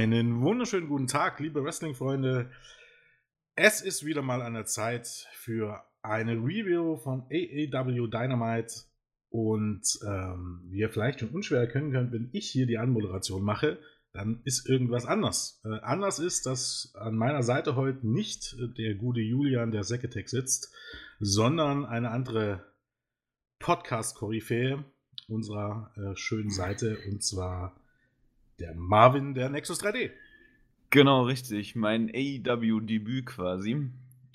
Einen wunderschönen guten Tag, liebe Wrestling-Freunde. Es ist wieder mal an der Zeit für eine Review von AAW Dynamite. Und ähm, wie ihr vielleicht schon unschwer erkennen könnt, wenn ich hier die Anmoderation mache, dann ist irgendwas anders. Äh, anders ist, dass an meiner Seite heute nicht der gute Julian der Seketech sitzt, sondern eine andere Podcast-Koryphäe unserer äh, schönen Seite, und zwar der Marvin der Nexus 3D. Genau, richtig. Mein AEW-Debüt quasi.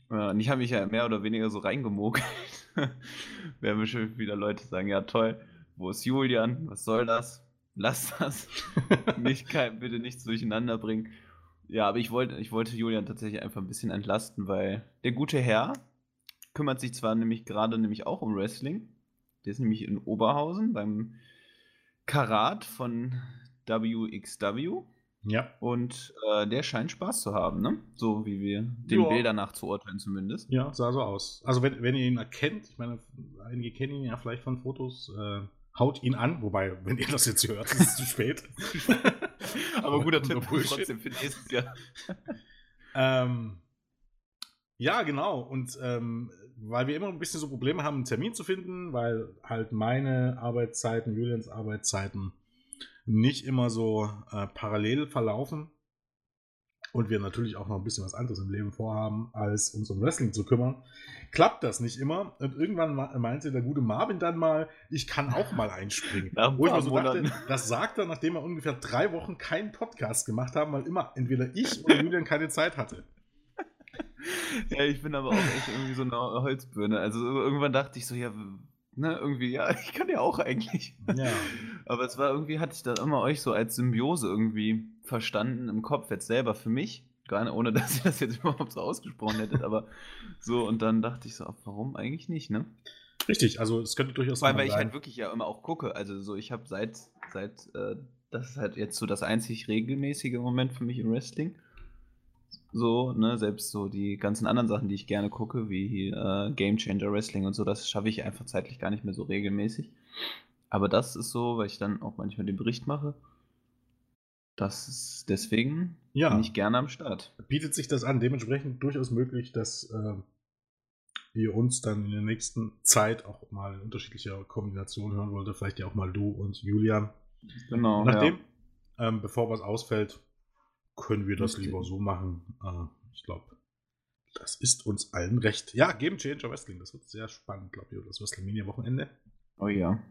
Und ich habe mich ja mehr oder weniger so reingemogelt. Werden bestimmt wieder Leute sagen, ja toll, wo ist Julian? Was soll das? Lass das. nicht, bitte nichts durcheinander bringen. Ja, aber ich wollte, ich wollte Julian tatsächlich einfach ein bisschen entlasten, weil der gute Herr kümmert sich zwar nämlich gerade nämlich auch um Wrestling. Der ist nämlich in Oberhausen beim Karat von WXW. Ja. Und äh, der scheint Spaß zu haben, ne? So wie wir den ja. Bildern nach zu urteilen zumindest. Ja, sah so aus. Also wenn, wenn ihr ihn erkennt, ich meine, einige kennen ihn ja vielleicht von Fotos, äh, haut ihn an, wobei, wenn ihr das jetzt hört, ist es zu spät. Aber guter Tipp trotzdem für nächstes Jahr. ähm, ja, genau. Und ähm, weil wir immer ein bisschen so Probleme haben, einen Termin zu finden, weil halt meine Arbeitszeiten, Julians Arbeitszeiten nicht immer so äh, parallel verlaufen und wir natürlich auch noch ein bisschen was anderes im Leben vorhaben, als uns um Wrestling zu kümmern, klappt das nicht immer. Und irgendwann meinte der gute Marvin dann mal, ich kann auch mal einspringen. Wo ich mal so dachte, das sagt er, nachdem wir ungefähr drei Wochen keinen Podcast gemacht haben, weil immer entweder ich oder Julian keine Zeit hatte. Ja, ich bin aber auch echt irgendwie so eine Holzbirne. Also irgendwann dachte ich so, ja, ne, irgendwie, ja, ich kann ja auch eigentlich. Ja. Aber es war irgendwie, hatte ich da immer euch so als Symbiose irgendwie verstanden im Kopf, jetzt selber für mich. Gar nicht, ohne dass ihr das jetzt überhaupt so ausgesprochen hättet, aber so, und dann dachte ich so, warum eigentlich nicht, ne? Richtig, also es könnte durchaus Weil, weil ich halt wirklich ja immer auch gucke, also so, ich habe seit, seit, äh, das ist halt jetzt so das einzig regelmäßige Moment für mich im Wrestling. So, ne, selbst so die ganzen anderen Sachen, die ich gerne gucke, wie äh, Game Changer Wrestling und so, das schaffe ich einfach zeitlich gar nicht mehr so regelmäßig. Aber das ist so, weil ich dann auch manchmal den Bericht mache. Das ist deswegen ja. bin ich gerne am Start. Bietet sich das an, dementsprechend durchaus möglich, dass äh, wir uns dann in der nächsten Zeit auch mal in unterschiedlicher Kombination hören wollte. Vielleicht ja auch mal du und Julian. Genau. Nachdem, ja. ähm, bevor was ausfällt, können wir das lieber so machen. Äh, ich glaube, das ist uns allen recht. Ja, Game Changer Wrestling, das wird sehr spannend, glaube ich, das WrestleMania-Wochenende. Oh ja.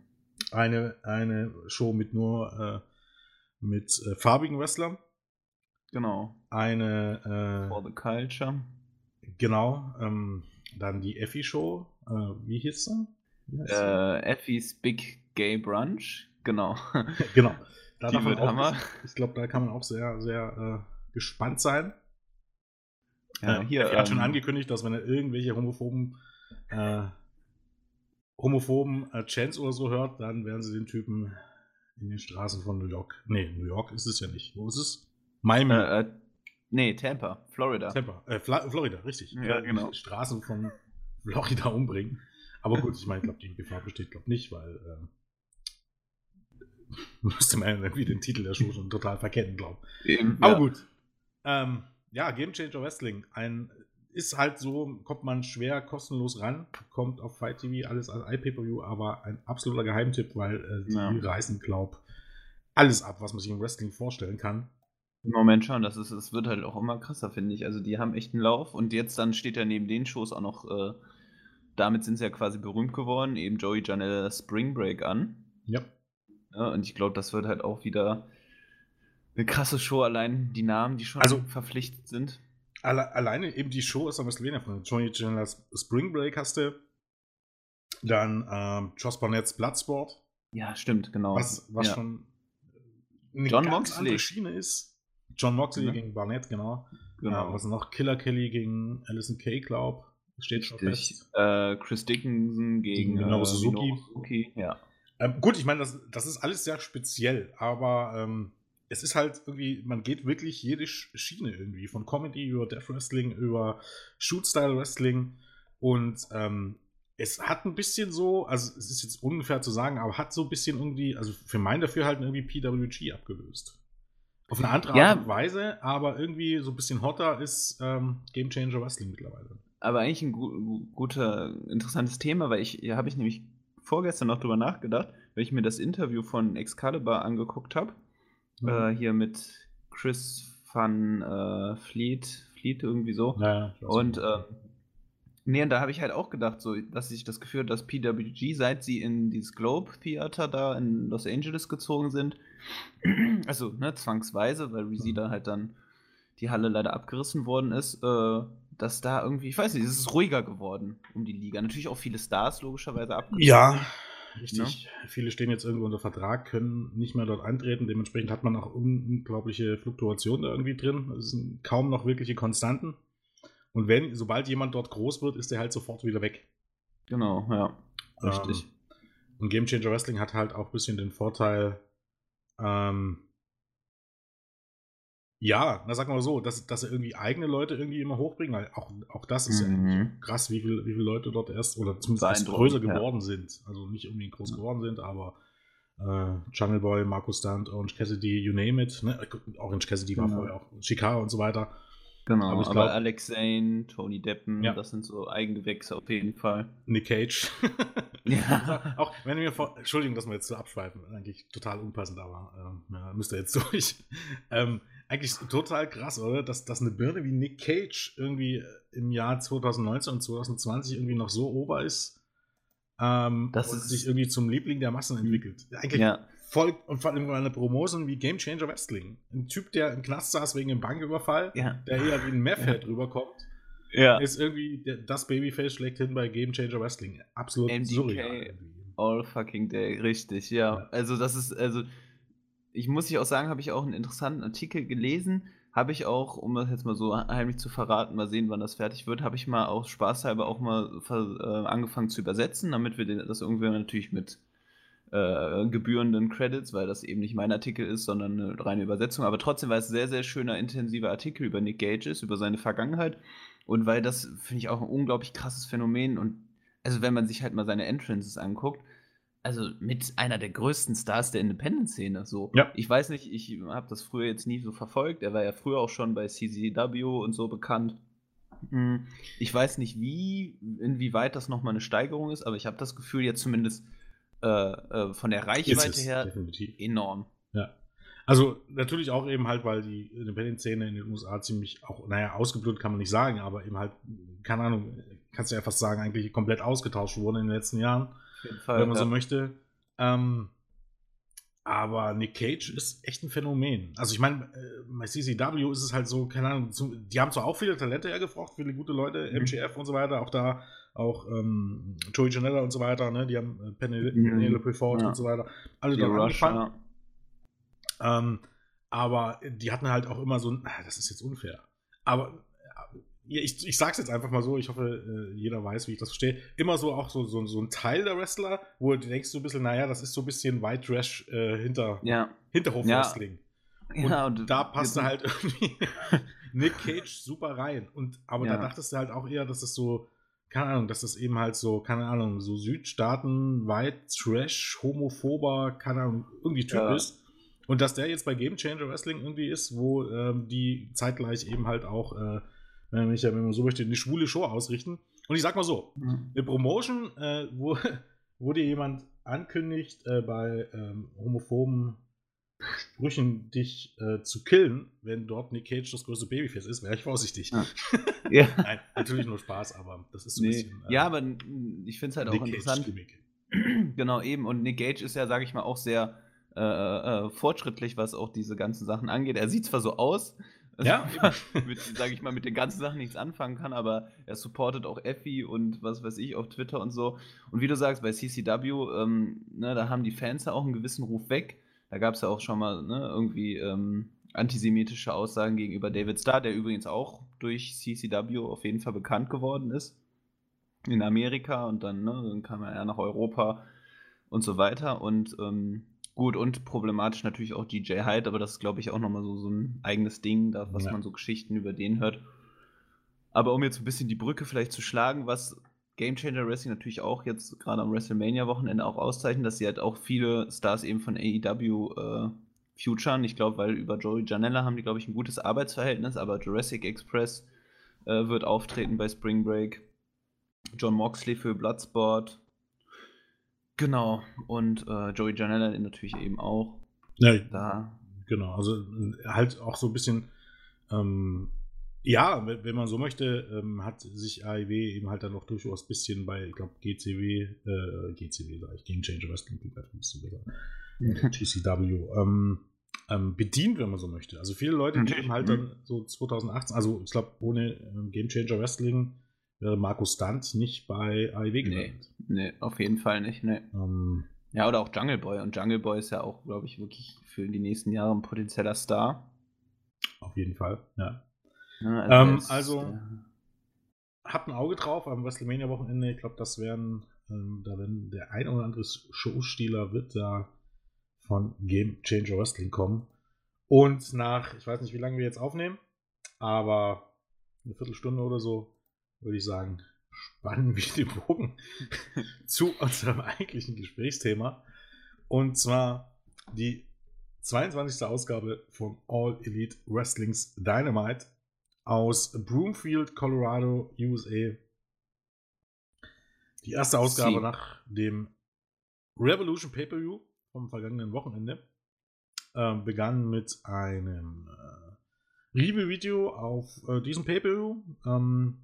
Eine, eine Show mit nur äh, mit äh, farbigen Wrestlern. Genau. Eine äh, For the Culture. Genau. Ähm, dann die Effi-Show. Äh, wie hieß sie? Äh, Effie's Big Gay Brunch. Genau. genau. Da Die wird auch, Hammer. Ich glaube, da kann man auch sehr, sehr äh, gespannt sein. Ja, äh, hier, er hat schon ähm, angekündigt, dass wenn er irgendwelche homophoben äh, homophoben äh, Chants oder so hört, dann werden sie den Typen in den Straßen von New York. Nee, New York ist es ja nicht. Wo ist es? Miami. Äh, äh, nee, Tampa, Florida. Tampa. Äh, Fla Florida, richtig. Ja, genau. Straßen von Florida umbringen. Aber gut, ich meine, ich glaube, die Gefahr besteht, glaube nicht, weil äh, müsste man irgendwie den Titel der Show schon total verkennen, glaube Aber ja. gut. Ähm, ja, Game Changer Wrestling. Ein, ist halt so, kommt man schwer kostenlos ran, kommt auf Fight TV, alles als iPay-Per-View, aber ein absoluter Geheimtipp, weil äh, die Ja. reißen, glaub, alles ab, was man sich im Wrestling vorstellen kann. Im Moment schon, das, ist, das wird halt auch immer krasser, finde ich. Also die haben echt einen Lauf und jetzt dann steht ja neben den Shows auch noch, äh, damit sind sie ja quasi berühmt geworden, eben Joey Janela Spring Break an. Ja. Ja, und ich glaube, das wird halt auch wieder eine krasse Show, allein die Namen, die schon Also- verpflichtet sind. Alle, alleine eben die Show ist am WrestleMania von Johnny Chandler's Spring Break hast du. Dann ähm, Josh Barnett's Bloodsport, Ja, stimmt, genau. was, was ja. schon eine John ganz Moxley. andere Schiene ist. John Moxley Mhm. gegen Barnett, genau. genau. Äh, was noch? Killer Kelly gegen Alison Kay, glaub. Steht schon Richtig. fest. Äh, Chris Dickinson gegen, Gegen Minoru äh, Suzuki. Minoru Suzuki. Ja. Ähm, gut, ich meine, das, das ist alles sehr speziell, aber ähm, es ist halt irgendwie, man geht wirklich jede Sch- Schiene irgendwie, von Comedy über Death Wrestling, über Shoot-Style Wrestling und ähm, es hat ein bisschen so, also es ist jetzt ungefähr zu sagen, aber hat so ein bisschen irgendwie, also für mein Dafürhalten irgendwie PWG abgelöst. Auf eine andere Ja. Art und Weise, aber irgendwie so ein bisschen hotter ist ähm, Game Changer Wrestling mittlerweile. Aber eigentlich ein gu gu guter, interessantes Thema, weil ich, ja, habe ich nämlich vorgestern noch drüber nachgedacht, weil ich mir das Interview von Excalibur angeguckt habe. Mhm. Äh, hier mit Chris van äh, Fleet, Fleet irgendwie so. Ja, Und ähm, nee, und da habe ich halt auch gedacht, so, dass ich das Gefühl habe, dass PWG, seit sie in dieses Globe Theater da in Los Angeles gezogen sind, also ne, zwangsweise, weil wie sie Mhm. da halt dann die Halle leider abgerissen worden ist, äh, dass da irgendwie, ich weiß nicht, es ist ruhiger geworden um die Liga. Natürlich auch viele Stars logischerweise abgerissen. Ja, richtig. Viele stehen jetzt irgendwo unter Vertrag, können nicht mehr dort antreten. Dementsprechend hat man auch un unglaubliche Fluktuationen da irgendwie drin. Es sind kaum noch wirkliche Konstanten. Und wenn, sobald jemand dort groß wird, ist er halt sofort wieder weg. Genau, ja. Richtig. Ähm, und Game Changer Wrestling hat halt auch ein bisschen den Vorteil, ähm, ja, na sag mal so, dass, dass sie irgendwie eigene Leute irgendwie immer hochbringen. weil Auch, auch das ist ja Mhm. eigentlich krass, wie, viel, wie viele Leute dort erst oder zumindest erst größer ja. geworden sind. Also nicht irgendwie groß geworden sind, aber äh, Jungle Boy, Markus Stunt, Orange Cassidy, you name it. Ne? Orange Cassidy war Genau. vorher auch Shikara und so weiter. Genau, aber aber, glaub- Alex Zane, Tony Deppen, Ja. das sind so Eigengewächse auf jeden Fall. Nick Cage. Ja. auch wenn wir vor. Entschuldigung, dass wir jetzt so abschweifen. Eigentlich total unpassend, aber ähm, ja, müsst ihr jetzt durch. ähm, eigentlich total krass, oder? Dass, dass eine Birne wie Nick Cage irgendwie äh, im Jahr 2019 und 2020 irgendwie noch so ober ist. Ähm, Das und ist- sich irgendwie zum Liebling der Massen entwickelt. Eigentlich Ja, voll und vor allem eine Promotion wie Game Changer Wrestling. Ein Typ, der im Knast saß wegen einem Banküberfall, ja. der eher wie ein Method rüberkommt, Ja. ist irgendwie der, das Babyface schlechthin bei Game Changer Wrestling. Absolut MDK. surreal. All fucking day, richtig, ja. Ja. Also das ist, also ich muss ich auch sagen, habe ich auch einen interessanten Artikel gelesen. Habe ich auch, um das jetzt mal so heimlich zu verraten, mal sehen, wann das fertig wird, habe ich mal auch spaßhalber auch mal äh, angefangen zu übersetzen, damit wir das irgendwie natürlich mit äh, gebührenden Credits, weil das eben nicht mein Artikel ist, sondern eine reine Übersetzung. Aber trotzdem, weil es ein sehr, sehr schöner, intensiver Artikel über Nick Gage über seine Vergangenheit. Und weil das, finde ich, auch ein unglaublich krasses Phänomen. Und also, wenn man sich halt mal seine Entrances anguckt, also mit einer der größten Stars der Independent-Szene. So. Ja. Ich weiß nicht, ich habe das früher jetzt nie so verfolgt. Er war ja früher auch schon bei CZW und so bekannt. Hm, Ich weiß nicht, wie, inwieweit das nochmal eine Steigerung ist, aber ich habe das Gefühl, jetzt zumindest äh, äh, von der Reichweite her definitiv. enorm. Ja. Also natürlich auch eben halt, weil die Independent-Szene in den USA ziemlich auch, naja, ausgeblüht kann man nicht sagen, aber eben halt, keine Ahnung, kannst du ja fast sagen, eigentlich komplett ausgetauscht wurde in den letzten Jahren, Fall. wenn man ja. so möchte. Ähm, aber Nick Cage ist echt ein Phänomen. Also ich meine, äh, bei CCW ist es halt so, keine Ahnung, die haben zwar auch viele Talente hergefragt, viele gute Leute, Mhm. MGF und so weiter, auch da, auch ähm, Joey Janella und so weiter, ne, die haben äh, Penel Mhm. Penelope Ford Ja. und so weiter, alle Die dort Rush, angefangen. ja. Ähm, aber die hatten halt auch immer so ein, ah, das ist jetzt unfair. Aber ich, ich sag's jetzt einfach mal so, ich hoffe, äh, jeder weiß, wie ich das verstehe. Immer so auch so, so, so ein Teil der Wrestler, wo du denkst so ein bisschen, naja, das ist so ein bisschen White Trash äh, hinter, Ja. Hinterhof-Wrestling. Und ja, und da passte jetzt- halt irgendwie Nick Cage super rein. Und, aber da Ja. dachtest du halt auch eher, dass es so, keine Ahnung, dass das eben halt so, keine Ahnung, so Südstaaten, White Trash, homophober, keine Ahnung, irgendwie Typ Ja. ist. Und dass der jetzt bei Game Changer Wrestling irgendwie ist, wo ähm, die zeitgleich eben halt auch, äh, wenn, man, wenn man so möchte, eine schwule Show ausrichten. Und ich sag mal so, Mhm. eine Promotion, äh, wo, wo dir jemand ankündigt, äh, bei ähm, homophoben Sprüchen dich äh, zu killen, wenn dort Nick Cage das größte Babyface ist, wäre ich vorsichtig. Ja. Ja. Nein, natürlich nur Spaß, aber das ist so ein Nee. bisschen. äh, ja, aber ich finde es halt auch Nick interessant. Cage-Gimmick. genau, eben. Und Nick Gage ist ja, sage ich mal, auch sehr äh, äh, fortschrittlich, was auch diese ganzen Sachen angeht. Er sieht zwar so aus, Ja, mit, sage ich mal, mit den ganzen Sachen nichts anfangen kann, aber er supportet auch Effi und was weiß ich auf Twitter und so. Und wie du sagst, bei CCW, ähm, ne, da haben die Fans ja auch einen gewissen Ruf weg. Da gab es ja auch schon mal ne, irgendwie ähm, antisemitische Aussagen gegenüber David Starr, der übrigens auch durch CCW auf jeden Fall bekannt geworden ist. In Amerika und dann, ne, dann kam er ja nach Europa und so weiter. Und ähm, gut, und problematisch natürlich auch DJ Hyde, aber das ist, glaube ich, auch nochmal so, so ein eigenes Ding, da, was Ja. man so Geschichten über den hört. Aber um jetzt ein bisschen die Brücke vielleicht zu schlagen, was Game Changer Wrestling natürlich auch jetzt gerade am WrestleMania-Wochenende auch auszeichnet, dass sie halt auch viele Stars eben von AEW äh, futuren. Ich glaube, weil über Joey Janella haben die, glaube ich, ein gutes Arbeitsverhältnis, aber Jurassic Express äh, wird auftreten bei Spring Break. John Moxley für Bloodsport. Genau. Und äh, Joey Janella natürlich eben auch. Ja, da. Genau, also halt auch so ein bisschen, ähm, ja, wenn man so möchte, ähm, hat sich AEW eben halt dann auch durchaus ein bisschen bei, ich glaube, GCW, äh, GCW sag ich, Game Changer Wrestling, TCW, ähm, ähm, bedient, wenn man so möchte. Also viele Leute, die eben halt dann mhm. so 2018, also ich glaube, ohne ähm, Game Changer Wrestling wäre Markus Stunt nicht bei AEW gelandet. Nee, nee, auf jeden Fall nicht, nee. Ähm, ja, oder auch Jungle Boy. Und Jungle Boy ist ja auch, glaube ich, wirklich für die nächsten Jahre ein potenzieller Star. Auf jeden Fall, ja. ja also, ähm, ist, also ja. habt ein Auge drauf am WrestleMania-Wochenende. Ich glaube, das werden, ähm, da werden der ein oder andere Showstealer wird da von Game Changer Wrestling kommen. Und nach, ich weiß nicht, wie lange wir jetzt aufnehmen, aber eine Viertelstunde oder so, würde ich sagen, spannen wir den Bogen zu unserem eigentlichen Gesprächsthema. Und zwar die 22. Ausgabe von All Elite Wrestlings Dynamite aus Broomfield, Colorado, USA. Die erste Ausgabe Sie. nach dem Revolution Pay-Per-View vom vergangenen Wochenende äh, begann mit einem äh, Review-Video auf äh, diesem Pay-Per-View. Ähm,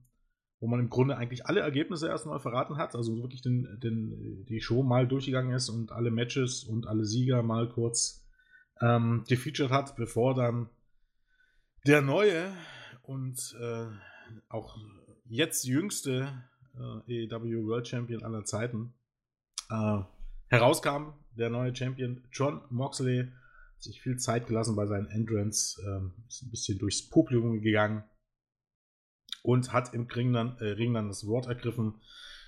wo man im Grunde eigentlich alle Ergebnisse erstmal verraten hat, also wirklich den, den, die Show mal durchgegangen ist und alle Matches und alle Sieger mal kurz ähm, gefeatured hat, bevor dann der neue und äh, auch jetzt jüngste äh, AEW World Champion aller Zeiten äh, herauskam. Der neue Champion John Moxley hat sich viel Zeit gelassen bei seinen Entrance, ähm, ist ein bisschen durchs Publikum gegangen und hat im Ring dann, äh, Ring dann das Wort ergriffen.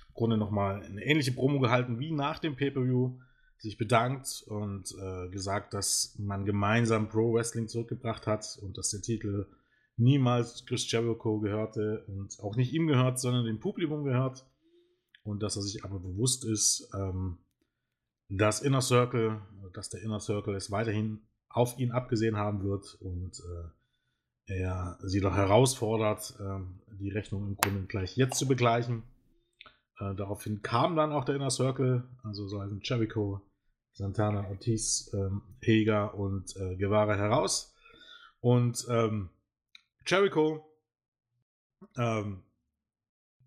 Im Grunde nochmal eine ähnliche Promo gehalten wie nach dem Pay-Per-View. Sich bedankt und äh, gesagt, dass man gemeinsam Pro Wrestling zurückgebracht hat und dass der Titel niemals Chris Jericho gehörte und auch nicht ihm gehört, sondern dem Publikum gehört. Und dass er sich aber bewusst ist, ähm, dass Inner Circle, dass der Inner Circle es weiterhin auf ihn abgesehen haben wird und äh, er sie doch herausfordert, ähm, die Rechnung im Grunde gleich jetzt zu begleichen. Äh, daraufhin kam dann auch der Inner Circle, also so ein Jericho, Santana, Ortiz, ähm, Heger und äh, Guevara heraus. Und Jericho ähm,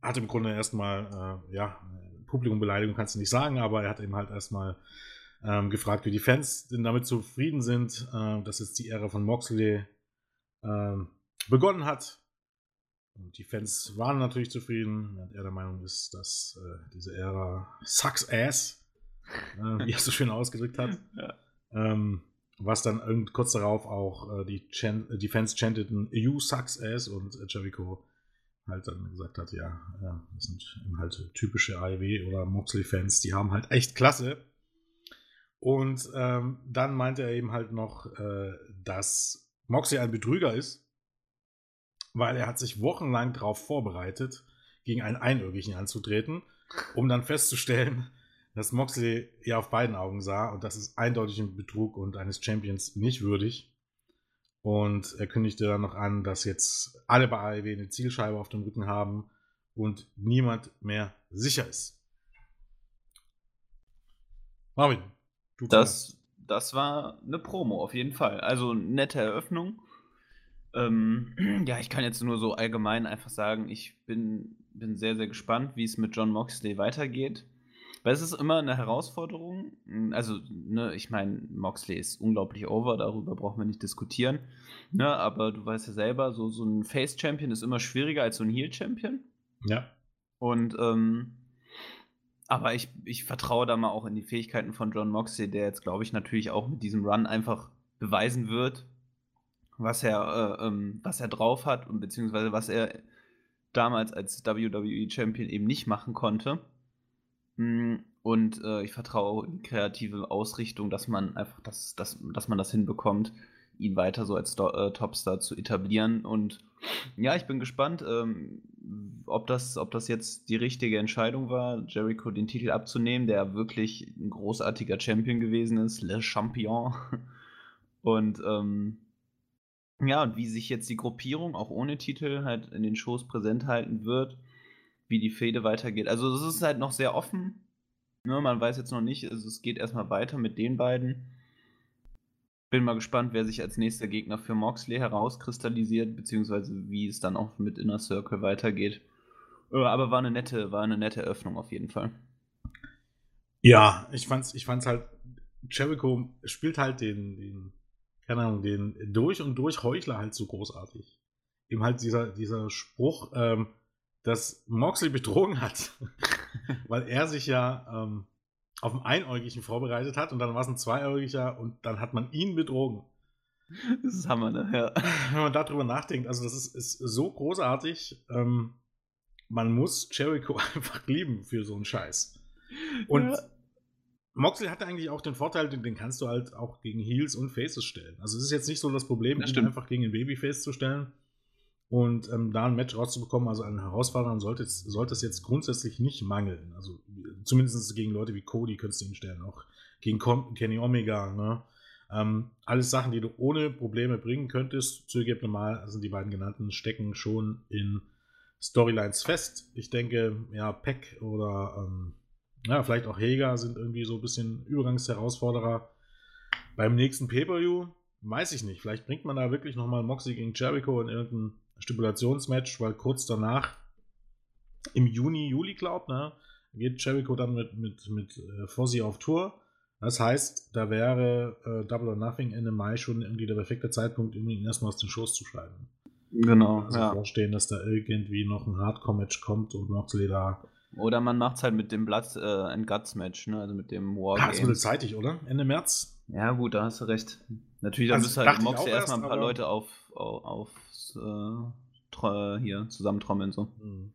hat im Grunde erstmal, äh, ja, Publikumbeleidigung kannst du nicht sagen, aber er hat eben halt erstmal gefragt, wie die Fans denn damit zufrieden sind, dass jetzt die Ära von Moxley ähm, begonnen hat. Und die Fans waren natürlich zufrieden, während er der Meinung ist, dass äh, diese Ära sucks ass, äh, wie er so schön ausgedrückt hat. Ja. Ähm, was dann kurz darauf auch äh, die, die, Fans chanteten You sucks ass und Jericho halt dann gesagt hat, ja, ja das sind halt typische AEW oder Moxley-Fans, die haben halt echt klasse. Und ähm, dann meinte er eben halt noch, äh, dass Moxley ein Betrüger ist, weil er hat sich wochenlang darauf vorbereitet, gegen einen Einögigen anzutreten, um dann festzustellen, dass Moxley ja auf beiden Augen sah und das ist eindeutig ein Betrug und eines Champions nicht würdig. Und er kündigte dann noch an, dass jetzt alle bei AEW eine Zielscheibe auf dem Rücken haben und niemand mehr sicher ist. Marvin, du das, das war eine Promo auf jeden Fall. Also nette Eröffnung. Ähm, ja, ich kann jetzt nur so allgemein einfach sagen, ich bin, bin sehr, sehr gespannt, wie es mit John Moxley weitergeht. Weil es ist immer eine Herausforderung. Also, ne, ich meine, Moxley ist unglaublich over, darüber brauchen wir nicht diskutieren. Ne, aber du weißt ja selber, so, so ein Face-Champion ist immer schwieriger als so ein Heel-Champion. Ja. Und ähm, aber ich, ich vertraue da mal auch in die Fähigkeiten von John Moxley, der jetzt, glaube ich, natürlich auch mit diesem Run einfach beweisen wird, was er, äh, ähm, was er drauf hat und beziehungsweise was er damals als WWE Champion eben nicht machen konnte. Mm, und äh, ich vertraue in die kreative Ausrichtung, dass man einfach das, das, dass man das hinbekommt, ihn weiter so als äh, Topstar zu etablieren. Und ja, ich bin gespannt, ähm, ob, das, ob das jetzt die richtige Entscheidung war, Jericho den Titel abzunehmen, der wirklich ein großartiger Champion gewesen ist, Le Champion. Und ähm, ja, und wie sich jetzt die Gruppierung auch ohne Titel halt in den Shows präsent halten wird, wie die Fehde weitergeht. Also es ist halt noch sehr offen. Ne? Man weiß jetzt noch nicht, also es geht erstmal weiter mit den beiden. Bin mal gespannt, wer sich als nächster Gegner für Moxley herauskristallisiert, beziehungsweise wie es dann auch mit Inner Circle weitergeht. Äh, aber war eine nette, war eine nette Öffnung auf jeden Fall. Ja, ich fand's, ich fand's halt, Jericho spielt halt den, den, keine Ahnung, den durch und durch Heuchler halt so großartig. Eben halt dieser, dieser Spruch, ähm, dass Moxley betrogen hat, weil er sich ja ähm, auf einen Einäugigen vorbereitet hat und dann war es ein Zweiäugiger und dann hat man ihn betrogen. Das ist Hammer, ne? Ja. Wenn man darüber nachdenkt, also das ist, ist so großartig, ähm, man muss Jericho einfach lieben für so einen Scheiß. Und ja. Moxley hatte eigentlich auch den Vorteil, den, den, kannst du halt auch gegen Heels und Faces stellen. Also es ist jetzt nicht so das Problem, ihn einfach gegen ein Babyface zu stellen und ähm, da ein Match rauszubekommen. Also einen Herausforderern sollte es, sollte es jetzt grundsätzlich nicht mangeln. Also zumindest gegen Leute wie Cody könntest du ihn stellen, auch gegen Con Kenny Omega. Ne? Ähm, alles Sachen, die du ohne Probleme bringen könntest. Zugegeben mal sind die beiden genannten stecken schon in Storylines fest. Ich denke, ja, Peck oder ähm, ja, vielleicht auch Hager sind irgendwie so ein bisschen Übergangsherausforderer. Beim nächsten Pay-Per-View weiß ich nicht. Vielleicht bringt man da wirklich nochmal Moxie gegen Jericho in irgendein Stipulationsmatch, weil kurz danach, im Juni, Juli, glaubt, ne, geht Jericho dann mit, mit, mit äh, Fozzy auf Tour. Das heißt, da wäre äh, Double or Nothing Ende Mai schon irgendwie der perfekte Zeitpunkt, um ihn erstmal aus den Schoß zu schreiben. Genau. Also ja. vorstellen, dass da irgendwie noch ein Hardcore-Match kommt und Moxley da. Oder man macht es halt mit dem Blood äh, and Guts Match, ne? Also mit dem War. Ja, das wurde zeitig, oder? Ende März. Ja, gut, da hast du recht. Natürlich, da also, müsste halt Moxley erstmal ein paar Leute auf, auf, aufs, äh, hier zusammentrommeln. So. Mhm.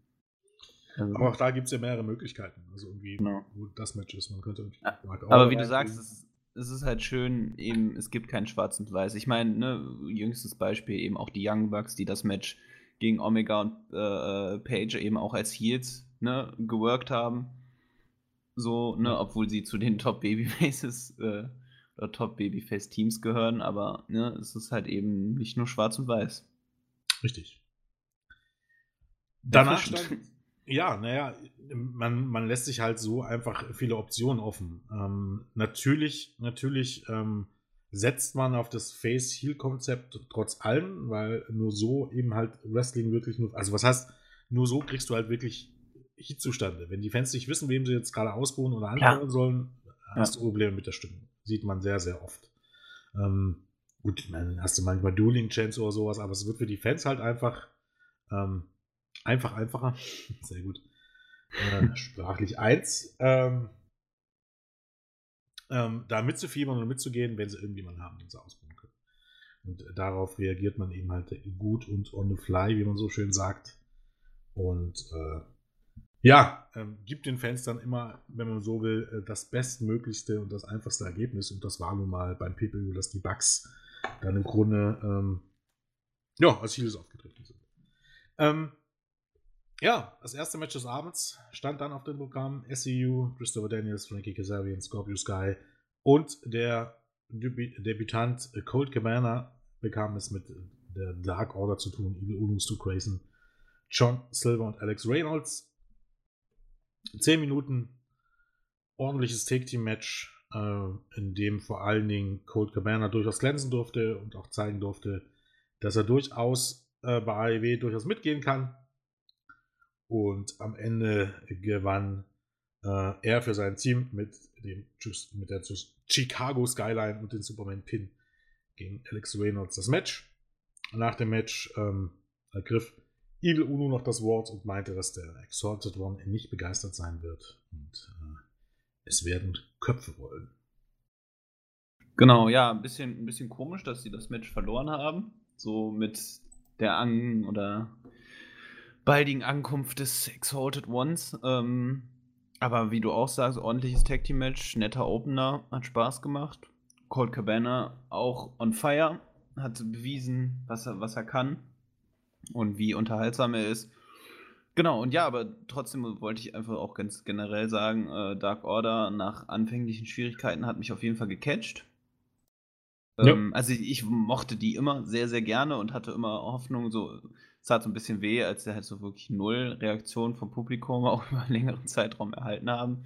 Also, aber auch da gibt es ja mehrere Möglichkeiten. Also irgendwie, genau. wo das Match ist. Man könnte ja, aber wie du sagst, es, es, ist halt schön, eben, es gibt kein Schwarz und Weiß. Ich meine, ne, jüngstes Beispiel eben auch die Young Bucks, die das Match gegen Omega und äh, Page eben auch als Heels ne, geworkt haben. So, ne, obwohl sie zu den Top Babyfaces äh, Top Babyface Teams gehören, aber ne, es ist halt eben nicht nur schwarz und weiß. Richtig. Danach stand, ja, naja, man, man lässt sich halt so einfach viele Optionen offen. Ähm, natürlich, natürlich ähm, setzt man auf das Face-Heal-Konzept trotz allem, weil nur so eben halt Wrestling wirklich nur, also was heißt, nur so kriegst du halt wirklich Hit zustande. Wenn die Fans nicht wissen, wem sie jetzt gerade ausbuhen oder anhören ja. sollen, hast ja. du Probleme mit der Stimmung. Sieht man sehr, sehr oft. Ähm, gut, dann hast du manchmal Dueling Chance oder sowas, aber es wird für die Fans halt einfach ähm, einfach einfacher. sehr gut. Äh, sprachlich eins. Ähm, ähm, da mitzufiebern und mitzugehen, wenn sie irgendjemanden haben, den sie ausbauen können. Und äh, darauf reagiert man eben halt gut und on the fly, wie man so schön sagt. Und äh, ja, ähm, gibt den Fans dann immer, wenn man so will, äh, das bestmöglichste und das einfachste Ergebnis. Und das war nun mal beim PPU, dass die Bugs dann im Grunde ähm, ja, als Heels aufgetreten sind. Ähm, ja, das erste Match des Abends stand dann auf dem Programm. SCU, Christopher Daniels, Frankie Kazarian, Scorpio Sky und der Debütant Colt Cabana bekam es mit der Dark Order zu tun, Evil Uno, Stu Grayson, John Silver und Alex Reynolds. Zehn Minuten ordentliches Take-Team-Match, äh, in dem vor allen Dingen Colt Cabana durchaus glänzen durfte und auch zeigen durfte, dass er durchaus äh, bei AEW durchaus mitgehen kann. Und am Ende gewann äh, er für sein Team mit, dem, mit der Chicago Skyline und den Superman Pin gegen Alex Reynolds das Match. Nach dem Match ähm, ergriff Evil Uno noch das Wort und meinte, dass der Exalted One nicht begeistert sein wird. Und äh, es werden Köpfe rollen. Genau, ja, ein bisschen, ein bisschen komisch, dass sie das Match verloren haben. So mit der An- oder baldigen Ankunft des Exalted Ones. Ähm, aber wie du auch sagst, ordentliches Tag Team Match, netter Opener, hat Spaß gemacht. Colt Cabana auch on fire, hat bewiesen, was er, was er kann und wie unterhaltsam er ist. Genau, und ja, aber trotzdem wollte ich einfach auch ganz generell sagen, äh, Dark Order nach anfänglichen Schwierigkeiten hat mich auf jeden Fall gecatcht. Ähm, Also ich mochte die immer sehr, sehr gerne und hatte immer Hoffnung, so, es tat so ein bisschen weh, als sie halt so wirklich null Reaktion vom Publikum auch über einen längeren Zeitraum erhalten haben.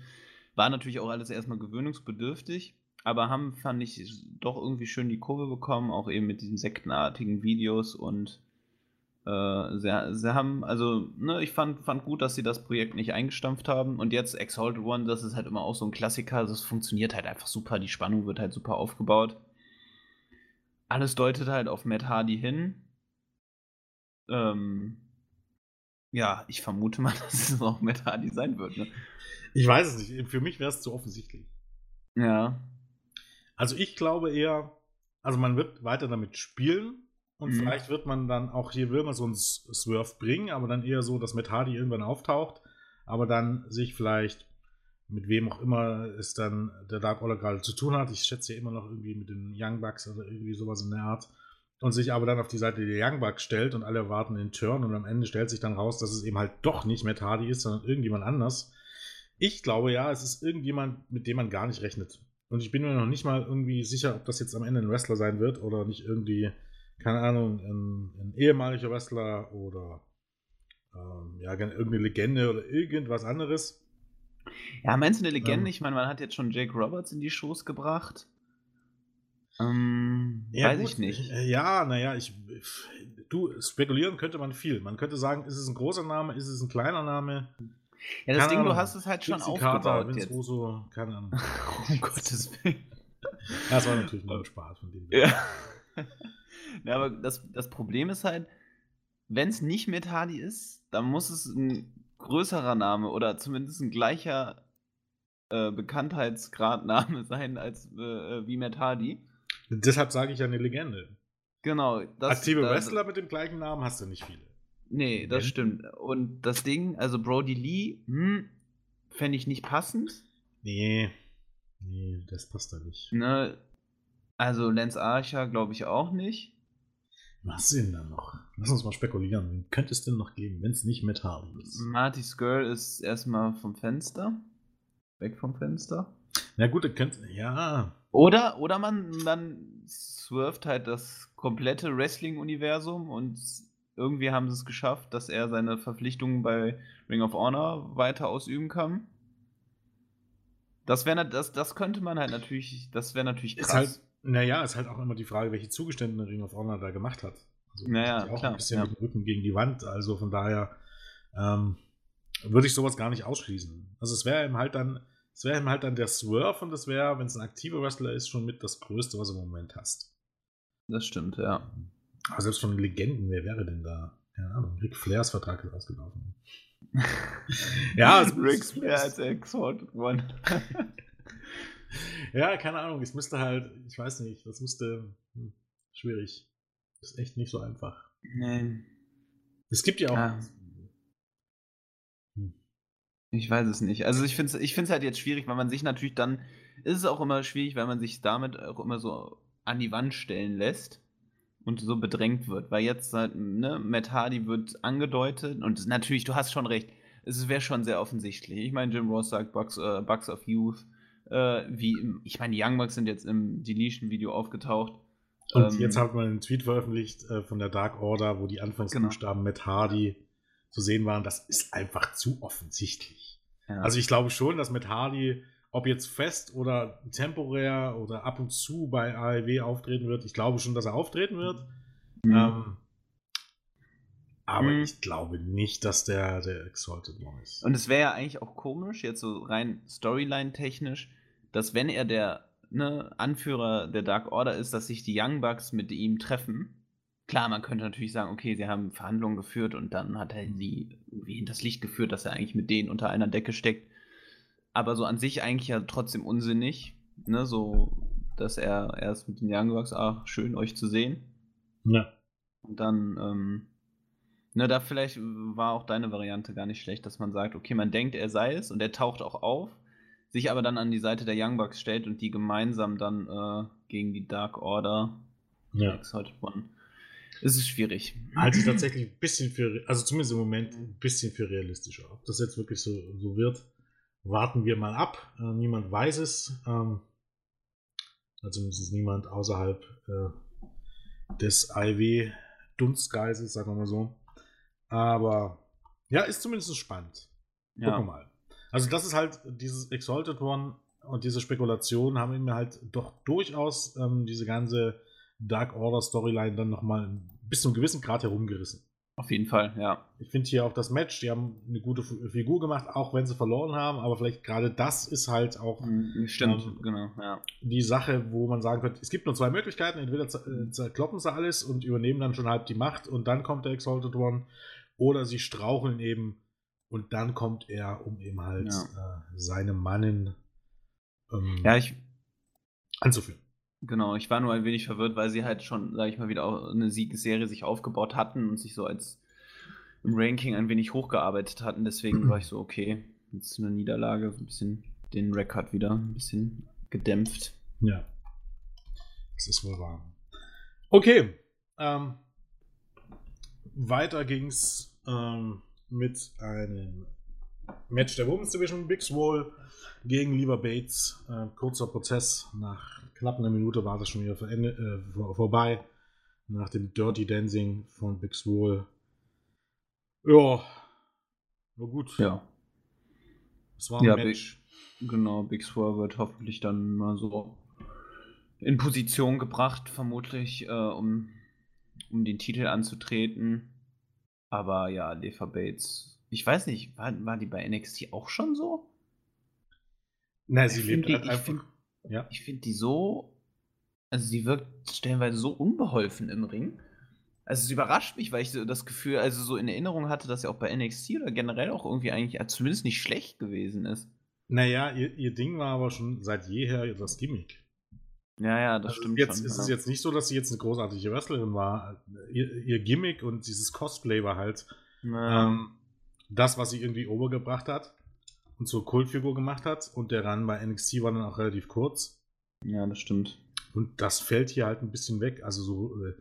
War natürlich auch alles erstmal gewöhnungsbedürftig, aber haben, fand ich, doch irgendwie schön die Kurve bekommen, auch eben mit diesen sektenartigen Videos und äh, sie, sie haben, also, ne, ich fand, fand gut, dass sie das Projekt nicht eingestampft haben und jetzt Exalted One, das ist halt immer auch so ein Klassiker, das funktioniert halt einfach super, die Spannung wird halt super aufgebaut. Alles deutet halt auf Matt Hardy hin. Ähm, ja, ich vermute mal, dass es auch Matt Hardy sein wird. Ne? Ich weiß es nicht. Für mich wäre es zu offensichtlich. Ja. Also ich glaube eher, also man wird weiter damit spielen und mhm. vielleicht wird man dann auch hier will man so einen Swerve bringen, aber dann eher so, dass Matt Hardy irgendwann auftaucht, aber dann sich vielleicht mit wem auch immer es dann der Dark Order gerade zu tun hat. Ich schätze ja immer noch irgendwie mit den Young Bucks oder irgendwie sowas in der Art. Und sich aber dann auf die Seite der Young Bucks stellt und alle erwarten den Turn und am Ende stellt sich dann raus, dass es eben halt doch nicht Matt Hardy ist, sondern irgendjemand anders. Ich glaube ja, es ist irgendjemand, mit dem man gar nicht rechnet. Und ich bin mir noch nicht mal irgendwie sicher, ob das jetzt am Ende ein Wrestler sein wird oder nicht irgendwie, keine Ahnung, ein, ein ehemaliger Wrestler oder ähm, ja, irgendeine Legende oder irgendwas anderes. Ja, meinst du eine Legende? Ähm, ich meine, man hat jetzt schon Jake Roberts in die Shows gebracht. Ähm, ja, weiß gut. ich nicht. Äh, ja, naja, ich. Du, spekulieren könnte man viel. Man könnte sagen, ist es ein großer Name, ist es ein kleiner Name? Ja, das keine Ding, Ahnung. du hast es halt schon aufgebaut Carter, jetzt. Russo, keine Ahnung. um Gottes Willen. Das war natürlich nur ein Spaß von dem. Ja. ja, aber das, das Problem ist halt, wenn es nicht mit Hardy ist, dann muss es ein größerer Name oder zumindest ein gleicher äh, Bekanntheitsgradname sein als äh, äh, wie Matt Hardy. Deshalb sage ich ja eine Legende. Genau. Das, Aktive das, Wrestler mit dem gleichen Namen hast du nicht viele. Nee, das stimmt. Und das Ding, also Brody Lee, hm, fände ich nicht passend. Nee. Nee, das passt da nicht. Ne, also Lance Archer glaube ich auch nicht. Was sind da noch? Lass uns mal spekulieren. Wen könnte es denn noch geben, wenn es nicht mit Hardy ist? Marty Skrull ist erstmal vom Fenster. Weg vom Fenster. Na gut, könnte. Ja. Oder, oder man, man swirft halt das komplette Wrestling-Universum und irgendwie haben sie es geschafft, dass er seine Verpflichtungen bei Ring of Honor weiter ausüben kann. Das wäre das, das könnte man halt natürlich, das wäre natürlich krass. Ist halt, naja, ist halt auch immer die Frage, welche Zugeständnisse Ring of Honor da gemacht hat. Also naja, auch klar, ein bisschen ja. mit dem Rücken gegen die Wand. Also von daher ähm, würde ich sowas gar nicht ausschließen. Also es wäre ihm halt dann, es wäre ihm halt dann der Swerve und das wäre, wenn es ein aktiver Wrestler ist, schon mit das Größte, was du im Moment hast. Das stimmt, ja. Aber selbst von Legenden, wer wäre denn da? Keine Ahnung, Ric Flairs Vertrag ist ausgelaufen. ja, Ric Flair als Exalted One. Ja, keine Ahnung, es müsste halt, ich weiß nicht, das müsste hm, schwierig. Das ist echt nicht so einfach. Nee. Es gibt ja auch. Ja. Hm. Ich weiß es nicht. Also ich finde es ich halt jetzt schwierig, weil man sich natürlich dann, ist es auch immer schwierig, weil man sich damit auch immer so an die Wand stellen lässt und so bedrängt wird. Weil jetzt halt, ne, Matt Hardy wird angedeutet und natürlich, du hast schon recht, es wäre schon sehr offensichtlich. Ich meine, Jim Ross sagt Bugs, äh, Bugs of Youth äh, wie, ich meine, die Young Bucks sind jetzt im Deletion-Video aufgetaucht. Und ähm, jetzt hat man einen Tweet veröffentlicht äh, von der Dark Order, wo die Anfangsbuchstaben genau. mit Hardy zu sehen waren. Das ist einfach zu offensichtlich. Ja. Also ich glaube schon, dass mit Hardy, ob jetzt fest oder temporär oder ab und zu bei AEW auftreten wird, ich glaube schon, dass er auftreten wird. Mhm. Ähm, aber mhm. ich glaube nicht, dass der der Exalted One ist. Und es wäre ja eigentlich auch komisch, jetzt so rein Storyline-technisch, dass wenn er der ne, Anführer der Dark Order ist, dass sich die Young Bucks mit ihm treffen. Klar, man könnte natürlich sagen, okay, sie haben Verhandlungen geführt und dann hat er sie irgendwie hinters Licht geführt, dass er eigentlich mit denen unter einer Decke steckt. Aber so an sich eigentlich ja trotzdem unsinnig, ne, so, dass er erst mit den Young Bucks, ach, schön euch zu sehen. Ja. Und dann, ähm, Ne, da vielleicht war auch deine Variante gar nicht schlecht, dass man sagt, okay, man denkt, er sei es und er taucht auch auf, sich aber dann an die Seite der Young Bucks stellt und die gemeinsam dann äh, gegen die Dark Order ja. Exalted One. Es ist schwierig. Halte ich tatsächlich ein bisschen für, also zumindest im Moment ein bisschen für realistischer. Ob das jetzt wirklich so, so wird, warten wir mal ab. Äh, niemand weiß es. Ähm, Also zumindest niemand außerhalb äh, des IW-Dunstkreises, sagen wir mal so. Aber ja, ist zumindest spannend. Gucken Ja. wir mal. Also, das ist halt dieses Exalted One und diese Spekulation haben mir halt doch durchaus ähm, diese ganze Dark Order Storyline dann nochmal bis zu einem gewissen Grad herumgerissen. Auf jeden Fall, ja. Ich finde hier auch das Match, die haben eine gute Figur gemacht, auch wenn sie verloren haben, aber vielleicht gerade das ist halt auch Mhm, Stimmt, Ähm, genau, ja. die Sache, wo man sagen könnte, es gibt nur zwei Möglichkeiten, entweder zer- äh, zerkloppen sie alles und übernehmen dann schon halb die Macht und dann kommt der Exalted One, oder sie straucheln eben und dann kommt er, um eben halt äh, seine Mannen ähm, Ja, ich, anzuführen. Genau, ich war nur ein wenig verwirrt, weil sie halt schon, sag ich mal, wieder auch eine Siegesserie sich aufgebaut hatten und sich so als im Ranking ein wenig hochgearbeitet hatten. Deswegen war ich so, okay, jetzt eine Niederlage, ein bisschen den Rekord wieder ein bisschen gedämpft. Ja. Das ist wohl wahr. Okay. Ähm, weiter ging's ähm, mit einem Match der Women's Division. Big Swole gegen Lever Bates. Äh, kurzer Prozess. Nach knapp einer Minute war das schon wieder verende, äh, vor, vorbei. Nach dem Dirty Dancing von Big Swole. Ja. Nur gut. Ja, Es war ein Ja, Match. genau, Big Swore wird hoffentlich dann mal so in Position gebracht, vermutlich, äh, um, um den Titel anzutreten. Aber ja, Lefa Bates, ich weiß nicht, war, war die bei NXT auch schon so? Na, sie lebt die- halt einfach. find- ja. Ich finde die so. Also, sie wirkt stellenweise so unbeholfen im Ring. Also, es überrascht mich, weil ich so das Gefühl, also so in Erinnerung hatte, dass sie auch bei NXT oder generell auch irgendwie eigentlich zumindest nicht schlecht gewesen ist. Naja, ihr, ihr Ding war aber schon seit jeher das Gimmick. Ja, ja, das Also stimmt jetzt schon. ist es ja. jetzt nicht so, dass sie jetzt eine großartige Wrestlerin war. Ihr, ihr Gimmick und dieses Cosplay war halt ähm, das, was sie irgendwie overgebracht hat und zur Kultfigur gemacht hat. Und der Run bei NXT war dann auch relativ kurz. ja, das stimmt. Und das fällt hier halt ein bisschen weg. Also so, äh,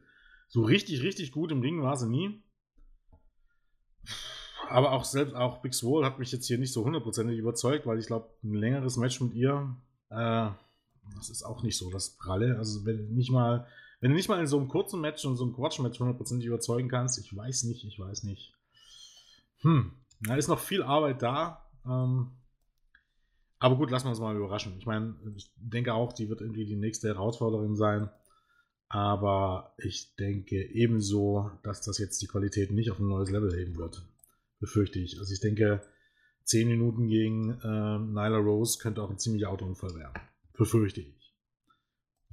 so richtig, richtig gut im Ring war sie nie. Aber auch selbst auch Big Swole hat mich jetzt hier nicht so hundertprozentig überzeugt, weil ich glaube, ein längeres Match mit ihr, äh, das ist auch nicht so das Pralle. Also wenn nicht mal, wenn du nicht mal in so einem kurzen Match und so einem Quatsch-Match hundertprozentig überzeugen kannst, ich weiß nicht, ich weiß nicht. Hm, da ist noch viel Arbeit da. Ähm, aber gut, lassen wir uns mal überraschen. Ich meine, ich denke auch, die wird irgendwie die nächste Herausforderin sein. Aber ich denke ebenso, dass das jetzt die Qualität nicht auf ein neues Level heben wird. Befürchte ich. Also ich denke, 10 Minuten gegen äh, Nyla Rose könnte auch ein ziemlicher Autounfall werden. Befürchte ich.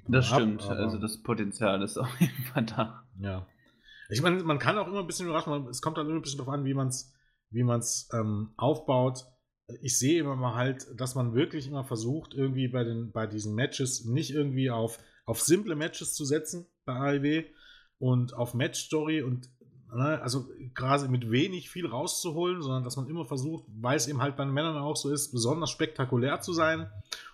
Das Ab, stimmt. also, das Potenzial ist auf jeden Fall da. Ja. Ich meine, man kann auch immer ein bisschen überraschen, es kommt halt immer ein bisschen darauf an, wie man es wie man's, ähm, aufbaut. Ich sehe immer mal halt, dass man wirklich immer versucht, irgendwie bei, den, bei diesen Matches nicht irgendwie auf, auf simple Matches zu setzen bei AEW und auf Match-Story und also gerade mit wenig viel rauszuholen, sondern dass man immer versucht, weil es eben halt bei den Männern auch so ist, besonders spektakulär zu sein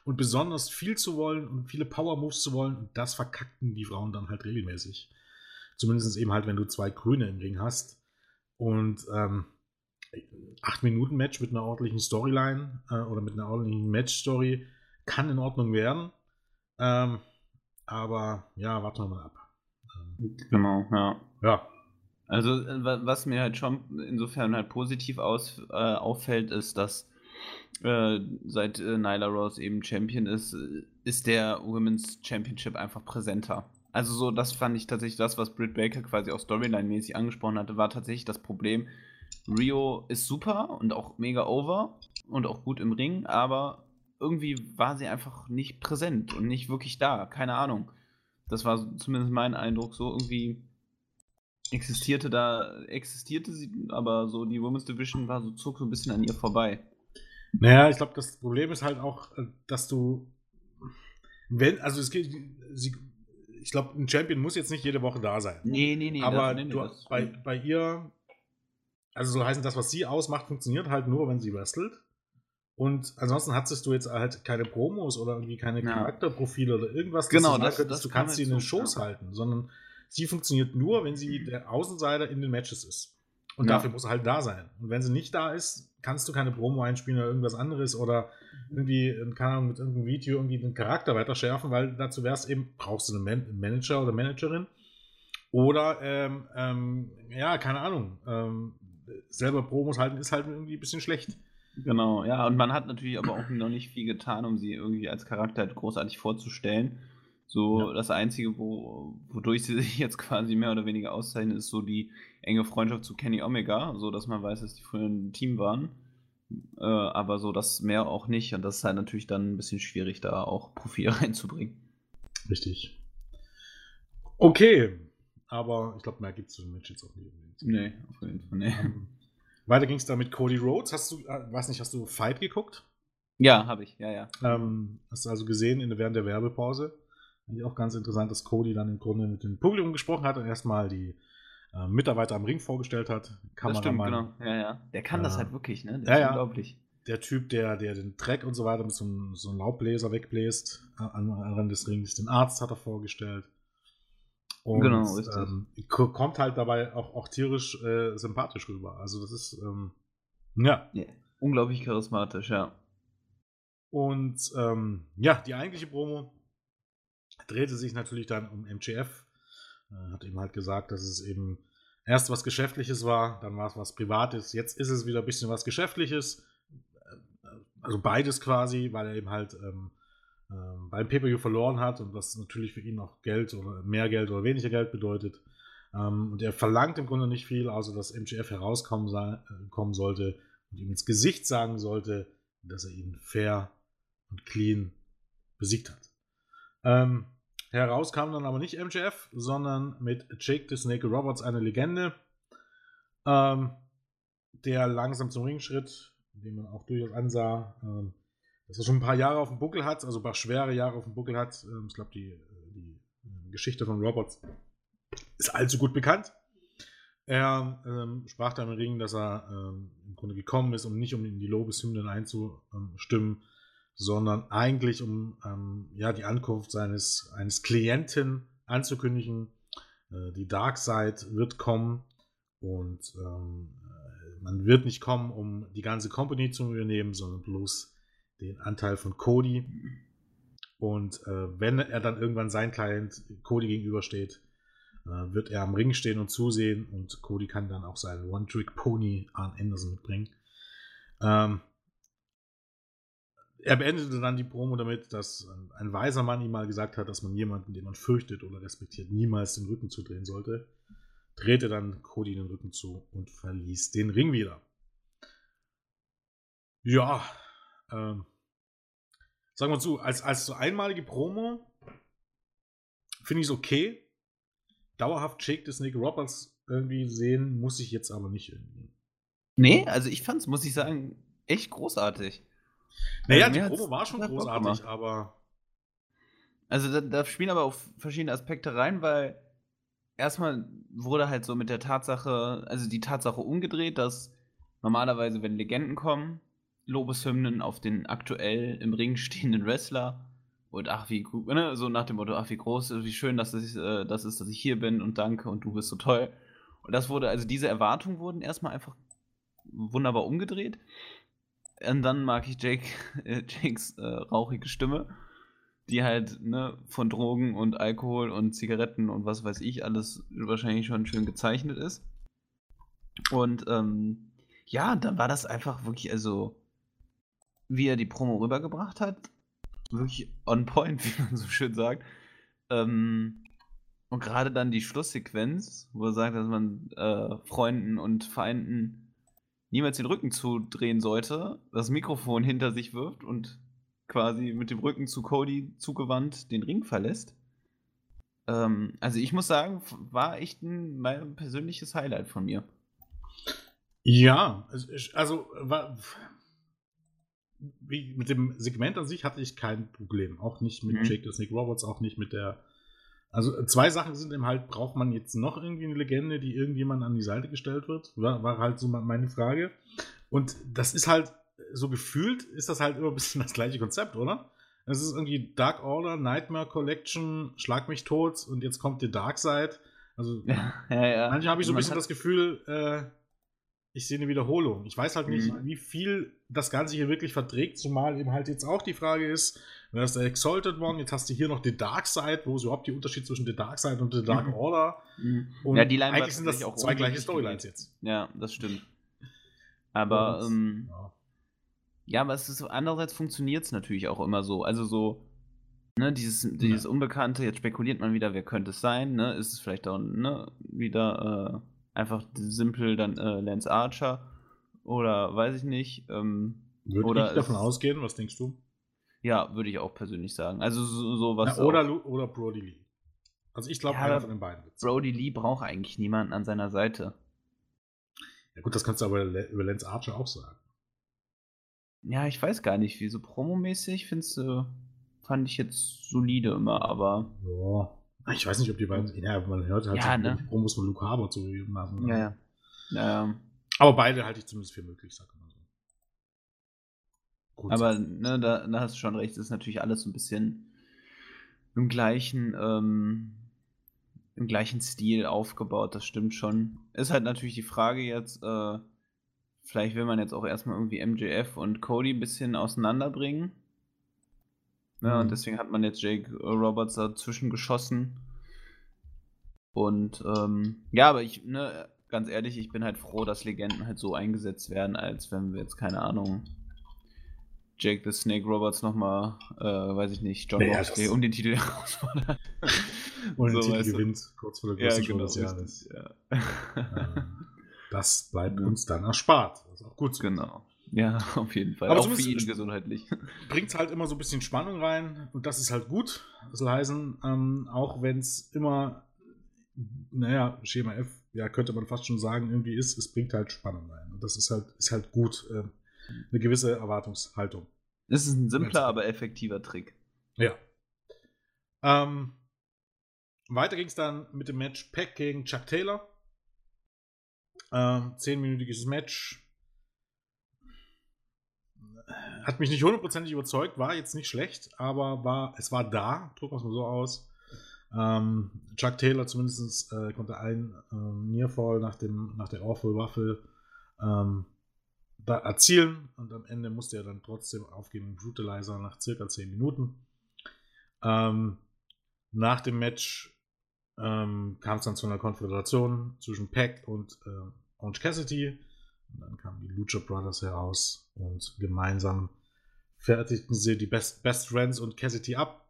und besonders viel zu wollen und viele Power-Moves zu wollen. Und das verkackten die Frauen dann halt regelmäßig. Zumindest eben halt, wenn du zwei Grüne im Ring hast. Und ähm, 8-Minuten-Match mit einer ordentlichen Storyline äh, oder mit einer ordentlichen Match-Story kann in Ordnung werden. Ähm, aber ja, warten wir mal ab. Ähm, Genau, ja. ja. Also, äh, wa- was mir halt schon insofern halt positiv aus, äh, auffällt, ist, dass äh, seit äh, Nyla Rose eben Champion ist, ist der Women's Championship einfach präsenter. Also so, das fand ich tatsächlich das, was Britt Baker quasi auch Storyline-mäßig angesprochen hatte, war tatsächlich das Problem. Rio ist super und auch mega over und auch gut im Ring, aber irgendwie war sie einfach nicht präsent und nicht wirklich da. Keine Ahnung. Das war zumindest mein Eindruck. So irgendwie existierte da, existierte sie, aber so die Women's Division war so zog so ein bisschen an ihr vorbei. Naja, ich glaube, das Problem ist halt auch, äh, dass du, wenn, also es geht, sie, ich glaube, ein Champion muss jetzt nicht jede Woche da sein. Nee, nee, nee. aber das, nee, nee, du, bei, bei ihr, also so heißen, das, was sie ausmacht, funktioniert halt nur, wenn sie wrestelt. Und ansonsten hattest du jetzt halt keine Promos oder irgendwie keine Ja. Charakterprofile oder irgendwas, Genau, das- das du kannst sie in den Shows ja. halten, sondern sie funktioniert nur, wenn sie der Außenseiter in den Matches ist. Und ja. dafür muss er halt da sein. Und wenn sie nicht da ist, kannst du keine Promo einspielen oder irgendwas anderes oder irgendwie, keine Ahnung, mit irgendeinem Video irgendwie den Charakter weiter schärfen, weil dazu wär's eben, brauchst du einen Man Manager oder Managerin. Oder, ähm, ähm, ja, keine Ahnung, ähm, selber Promos halten ist halt irgendwie ein bisschen schlecht. Genau, ja, und man hat natürlich aber auch noch nicht viel getan, um sie irgendwie als Charakter halt großartig vorzustellen. So, ja. das Einzige, wo, wodurch sie sich jetzt quasi mehr oder weniger auszeichnen, ist so die enge Freundschaft zu Kenny Omega, so dass man weiß, dass die früher ein Team waren. Äh, aber so das mehr auch nicht. Und das ist halt natürlich dann ein bisschen schwierig, da auch Profil reinzubringen. Richtig. Okay. Aber ich glaube, mehr gibt es zu dem Match jetzt auch nicht. Nee, auf jeden Fall. Nee. Um, ähm, weiter ging es da mit Cody Rhodes. Hast du, äh, weiß nicht, hast du Fight geguckt? Ja, habe ich, ja, ja. Ähm, hast du also gesehen in, während der Werbepause? Eigentlich auch ganz interessant, dass Cody dann im Grunde mit dem Publikum gesprochen hat und erstmal die äh, Mitarbeiter am Ring vorgestellt hat. Kameramann. Das stimmt, genau. Ja, ja. Der kann äh, das halt wirklich, ne? Der ja, ist unglaublich. Der Typ, der, der den Dreck und so weiter mit so einem, so einem Laubbläser wegbläst an, an Rand des Rings. Den Arzt hat er vorgestellt. Und, genau, richtig. Ähm, kommt halt dabei auch, auch tierisch äh, sympathisch rüber. Also das ist, ähm, ja. ja. Unglaublich charismatisch, ja. Und ähm, ja, die eigentliche Promo drehte sich natürlich dann um MGF. Äh, hat ihm halt gesagt, dass es eben erst was Geschäftliches war, dann war es was Privates, jetzt ist es wieder ein bisschen was Geschäftliches. Äh, also beides quasi, weil er eben halt ähm, ähm, beim pay verloren hat und was natürlich für ihn auch Geld oder mehr Geld oder weniger Geld bedeutet. Ähm, und er verlangt im Grunde nicht viel, außer dass MGF herauskommen äh, sollte und ihm ins Gesicht sagen sollte, dass er ihn fair und clean besiegt hat. Ähm, heraus kam dann aber nicht MGF, sondern mit Jake the Snake Roberts eine Legende, ähm, der langsam zum Ring schritt, den man auch durchaus ansah, ähm, dass er schon ein paar Jahre auf dem Buckel hat, also ein paar schwere Jahre auf dem Buckel hat. Ähm, ich glaube, die, die äh, Geschichte von Roberts ist allzu gut bekannt. Er ähm, sprach da im Ring, dass er ähm, im Grunde gekommen ist, um nicht um in die Lobeshymnen einzustimmen, sondern eigentlich um ähm, ja, die Ankunft seines eines Klienten anzukündigen. Äh, die Dark Side wird kommen und ähm, äh, man wird nicht kommen, um die ganze Company zu übernehmen, sondern bloß den Anteil von Cody. Und äh, wenn er dann irgendwann sein Client Cody gegenübersteht, äh, wird er am Ring stehen und zusehen und Cody kann dann auch seinen One-Trick-Pony Arn Anderson mitbringen. Ähm, er beendete dann die Promo damit, dass ein weiser Mann ihm mal gesagt hat, dass man jemanden, den man fürchtet oder respektiert, niemals den Rücken zudrehen sollte. Drehte dann Cody den Rücken zu und verließ den Ring wieder. Ja, ähm, sagen wir so, als, als so einmalige Promo finde ich es okay. Dauerhaft Jake des Nick Roberts irgendwie sehen, muss ich jetzt aber nicht irgendwie. Nee, also ich fand es, muss ich sagen, echt großartig. Naja, die Promo war schon großartig, aber. Also da, da, spielen aber auch verschiedene Aspekte rein, weil erstmal wurde halt so mit der Tatsache, also die Tatsache umgedreht, dass normalerweise, wenn Legenden kommen, Lobeshymnen auf den aktuell im Ring stehenden Wrestler. Und ach, wie gut, ne? So nach dem Motto, ach, wie groß, wie schön, dass es, äh, das ist, dass ich hier bin und danke und du bist so toll. Und das wurde, also diese Erwartungen wurden erstmal einfach wunderbar umgedreht. Und dann mag ich Jake, äh, Jakes äh, rauchige Stimme, die halt ne, von Drogen und Alkohol und Zigaretten und was weiß ich alles wahrscheinlich schon schön gezeichnet ist. Und ähm, ja, dann war das einfach wirklich, also wie er die Promo rübergebracht hat. Wirklich on point, wie man so schön sagt. Ähm, und gerade dann die Schlusssequenz, wo er sagt, dass man äh, Freunden und Feinden niemals den Rücken zudrehen sollte, das Mikrofon hinter sich wirft und quasi mit dem Rücken zu Cody zugewandt den Ring verlässt. Ähm, also ich muss sagen, war echt ein mein persönliches Highlight von mir. Ja, also war, wie, mit dem Segment an sich hatte ich kein Problem. Auch nicht mit mhm. Jake the Nick Roberts, auch nicht mit der. Also zwei Sachen sind eben halt, braucht man jetzt noch irgendwie eine Legende, die irgendjemand an die Seite gestellt wird? War, war halt so meine Frage. Und das ist halt, so gefühlt, ist das halt immer ein bisschen das gleiche Konzept, oder? Es ist irgendwie Dark Order, Nightmare Collection, Schlag mich tot und jetzt kommt die Dark Side. Also, ja, ja, ja. manchmal habe ich so ein bisschen das Gefühl, äh, ich sehe eine Wiederholung. Ich weiß halt nicht, Mhm. wie viel das Ganze hier wirklich verträgt, zumal eben halt jetzt auch die Frage ist, wenn das der Exalted One, jetzt hast du hier noch die Dark Side, wo ist überhaupt der Unterschied zwischen der Dark Side und der Dark Mhm. Order? Mhm. Und ja, die Line eigentlich sind das auch zwei gleiche Storylines jetzt. Ja, das stimmt. Aber, Und, ähm, ja. ja, aber es ist so, andererseits funktioniert es natürlich auch immer so. Also so, ne, dieses, dieses Unbekannte, jetzt spekuliert man wieder, wer könnte es sein, ne? Ist es vielleicht auch, ne, wieder äh, einfach simpel dann äh, Lance Archer oder weiß ich nicht. Ähm, Würde oder ich davon es- ausgehen, was denkst du? ja, würde ich auch persönlich sagen. Also so, so was. Na, oder, auch- oder Brody Lee. Also ich glaube, Ja, einer von den beiden wird's. Brody Lee braucht eigentlich niemanden an seiner Seite. Ja gut, das kannst du aber über Lance Archer auch sagen. Ja, ich weiß gar nicht, wie so promomäßig findest du, fand ich jetzt solide immer, aber. Ja. Ich weiß nicht, ob die beiden. Ja, man hört halt Ja, so ne? die Promos von Luke Harbour zu lassen. Ja, ja. Ähm, Aber beide halte ich zumindest für möglich, sag ich mal so. aber Grundsätzlich. ne, da, da hast du schon recht, es ist natürlich alles so ein bisschen im gleichen, ähm, im gleichen Stil aufgebaut, das stimmt schon. Ist halt natürlich die Frage jetzt, äh, vielleicht will man jetzt auch erstmal irgendwie MJF und Cody ein bisschen auseinanderbringen. Ja, Mhm. und deswegen hat man jetzt Jake Roberts dazwischen geschossen. Und ähm, ja, aber ich, ne, ganz ehrlich, ich bin halt froh, dass Legenden halt so eingesetzt werden, als wenn wir jetzt, keine Ahnung, Jake the Snake Roberts nochmal, äh, weiß ich nicht, John Naja, Moxley das- um den Titel herausfordern. Und den So, Titel weißt du. gewinnt, kurz vor der Ja, größten Show genau. des Jahres. Ja. Ähm, Das bleibt Ja. uns dann erspart. Das ist auch gut genau. Ja, auf jeden Fall. Aber auch für ihn gesundheitlich. Bringt halt immer so ein bisschen Spannung rein und das ist halt gut. Das soll heißen, ähm, auch wenn es immer, naja, Schema F, ja, könnte man fast schon sagen, irgendwie ist, es bringt halt Spannung rein. Und das ist halt, ist halt gut. ähm, eine gewisse Erwartungshaltung. Es ist ein simpler, aber effektiver Trick. Ja. Ähm, weiter ging es dann mit dem Match Pack gegen Chuck Taylor. Ähm, zehnminütiges Match. Hat mich nicht hundertprozentig überzeugt, war jetzt nicht schlecht, aber war, es war da, drücken wir es mal so aus. Ähm, Chuck Taylor zumindest äh, konnte einen ähm, Nearfall nach, dem, nach der Awful Waffle ähm, erzielen und am Ende musste er dann trotzdem aufgeben, Brutalizer nach circa 10 Minuten. Ähm, nach dem Match ähm, kam es dann zu einer Konfrontation zwischen Pack und äh, Orange Cassidy. Und dann kamen die Lucha Brothers heraus und gemeinsam fertigten sie die Best, Best Friends und Cassidy ab.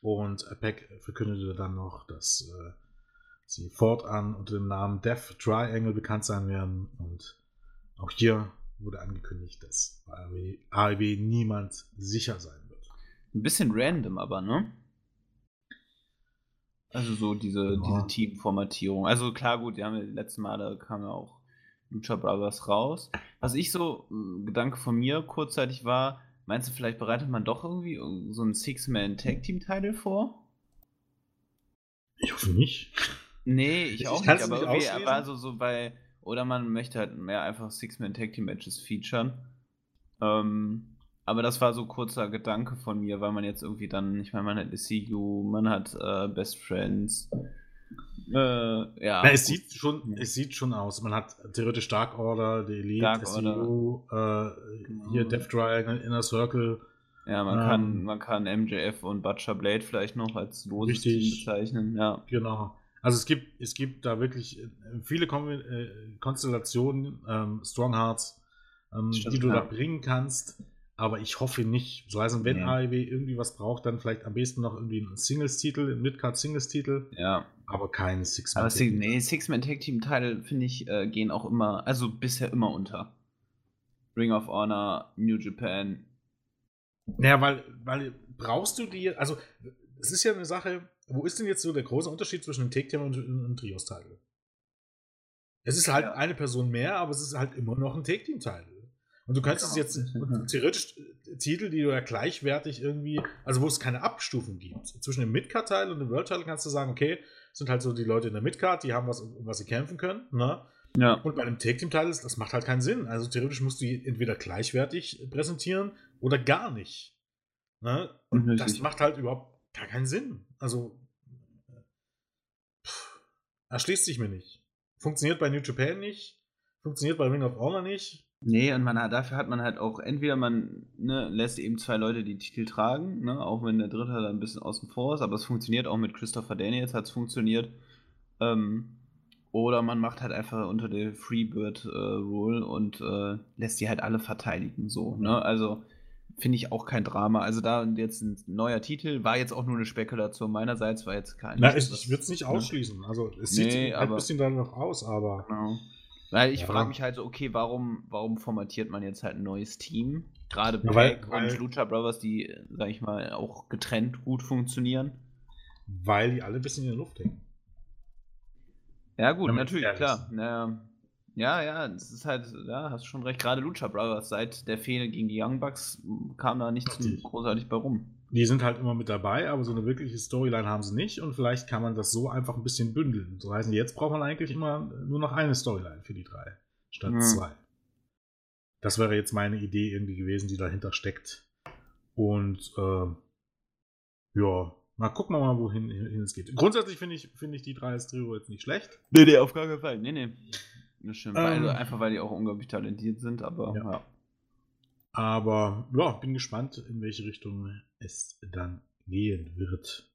Und Pack verkündete dann noch, dass äh, sie fortan unter dem Namen Death Triangle bekannt sein werden. Und auch hier wurde angekündigt, dass bei AEW, niemand sicher sein wird. Ein bisschen random, aber, ne? Also so diese, Ja. diese Teamformatierung. Also klar, gut, die haben ja letzten Male kamen ja auch Lucha Brothers raus. Was ich so, äh, Gedanke von mir kurzzeitig war, meinst du, vielleicht bereitet man doch irgendwie so einen Six-Man-Tag-Team-Title vor? Ich hoffe nicht. Nee, ich, Ich auch nicht, aber nicht ausschließen. aber also so bei, oder man möchte halt mehr einfach Six-Man-Tag-Team-Matches featuren. Ähm, aber das war so kurzer Gedanke von mir, weil man jetzt irgendwie dann, ich meine, man hat SCU, man hat äh, Best Friends. Äh, ja. Na, es, sieht schon, es sieht schon aus. Man hat theoretisch Dark Order, die Elite, Dark SEU, äh, hier Genau. Death Triangle, Inner Circle. ja, man ähm, kann, man kann MJF und Butcher Blade vielleicht noch als loses Team Richtig. bezeichnen, ja. Genau. Also es gibt, es gibt da wirklich äh, viele Kon äh, Konstellationen, ähm, Stronghearts, ähm, Stimmt, die du da bringen kannst. Aber ich hoffe nicht. So heißt, wenn Nee. AEW irgendwie was braucht, dann vielleicht am besten noch irgendwie einen Singles-Titel, einen Midcard-Singles-Titel, Ja. aber keinen six Aber Six, nee, Six-Man-Tag-Team-Title, finde ich, äh, gehen auch immer, also bisher immer unter. Ring of Honor, New Japan. Ja, weil, weil brauchst du die, also es ist ja eine Sache, wo ist denn jetzt so der große Unterschied zwischen einem Take-Team und einem Trios-Title? Es ist halt Ja. eine Person mehr, aber es ist halt immer noch ein Take-Team-Title. Und du kannst es jetzt theoretisch äh, Titel, die du ja gleichwertig irgendwie, also wo es keine Abstufung gibt. Zwischen dem Midcard-Teil und dem World-Title kannst du sagen, okay, es sind halt so die Leute in der Midcard, die haben was, um was sie kämpfen können, ne? Ja. Und bei einem Take-Team-Title, das macht halt keinen Sinn. Also theoretisch musst du die entweder gleichwertig präsentieren oder gar nicht. Ne? Und das Richtig. macht halt überhaupt gar keinen Sinn. Also pff, erschließt sich mir nicht. Funktioniert bei New Japan nicht. Funktioniert bei Ring of Honor nicht. Nee, und man hat, dafür hat man halt auch, entweder man ne, lässt eben zwei Leute die Titel tragen, ne, auch wenn der dritte da ein bisschen außen vor ist, aber es funktioniert auch mit Christopher Daniels, hat es funktioniert. Ähm, oder man macht halt einfach unter der Freebird äh, Rule und äh, lässt die halt alle verteidigen, so, ne? Also finde ich auch kein Drama. Also da jetzt ein neuer Titel, war jetzt auch nur eine Spekulation meinerseits, war jetzt kein. Na, ich, ich würde es nicht ausschließen. Also es sieht nee, halt ein bisschen danach aus, aber. Genau. Weil ich ja. frage mich halt so, okay, warum, warum formatiert man jetzt halt ein neues Team? Gerade ja, Pack und Lucha Brothers, die, sag ich mal, auch getrennt gut funktionieren. Weil die alle ein bisschen in der Luft hängen. Ja, gut, Damit natürlich, klar. Ja, ja, ja, das ist halt, ja, hast schon recht. Gerade Lucha Brothers, seit der Fehde gegen die Young Bucks kam da nichts großartig bei rum. Die sind halt immer mit dabei, aber so eine wirkliche Storyline haben sie nicht und vielleicht kann man das so einfach ein bisschen bündeln. So heißen, jetzt braucht man eigentlich immer nur noch eine Storyline für die drei, statt ja. zwei. Das wäre jetzt meine Idee irgendwie gewesen, die dahinter steckt. Und äh, ja, mal gucken wir mal, wohin es geht. Grundsätzlich finde ich, find ich die drei als Trio jetzt nicht schlecht. Nee, nee, auf gar keinen Fall. Nee, nee. Das stimmt. Ähm, einfach weil die auch unglaublich talentiert sind, aber ja. ja. Aber ja, bin gespannt, in welche Richtung es dann gehen wird.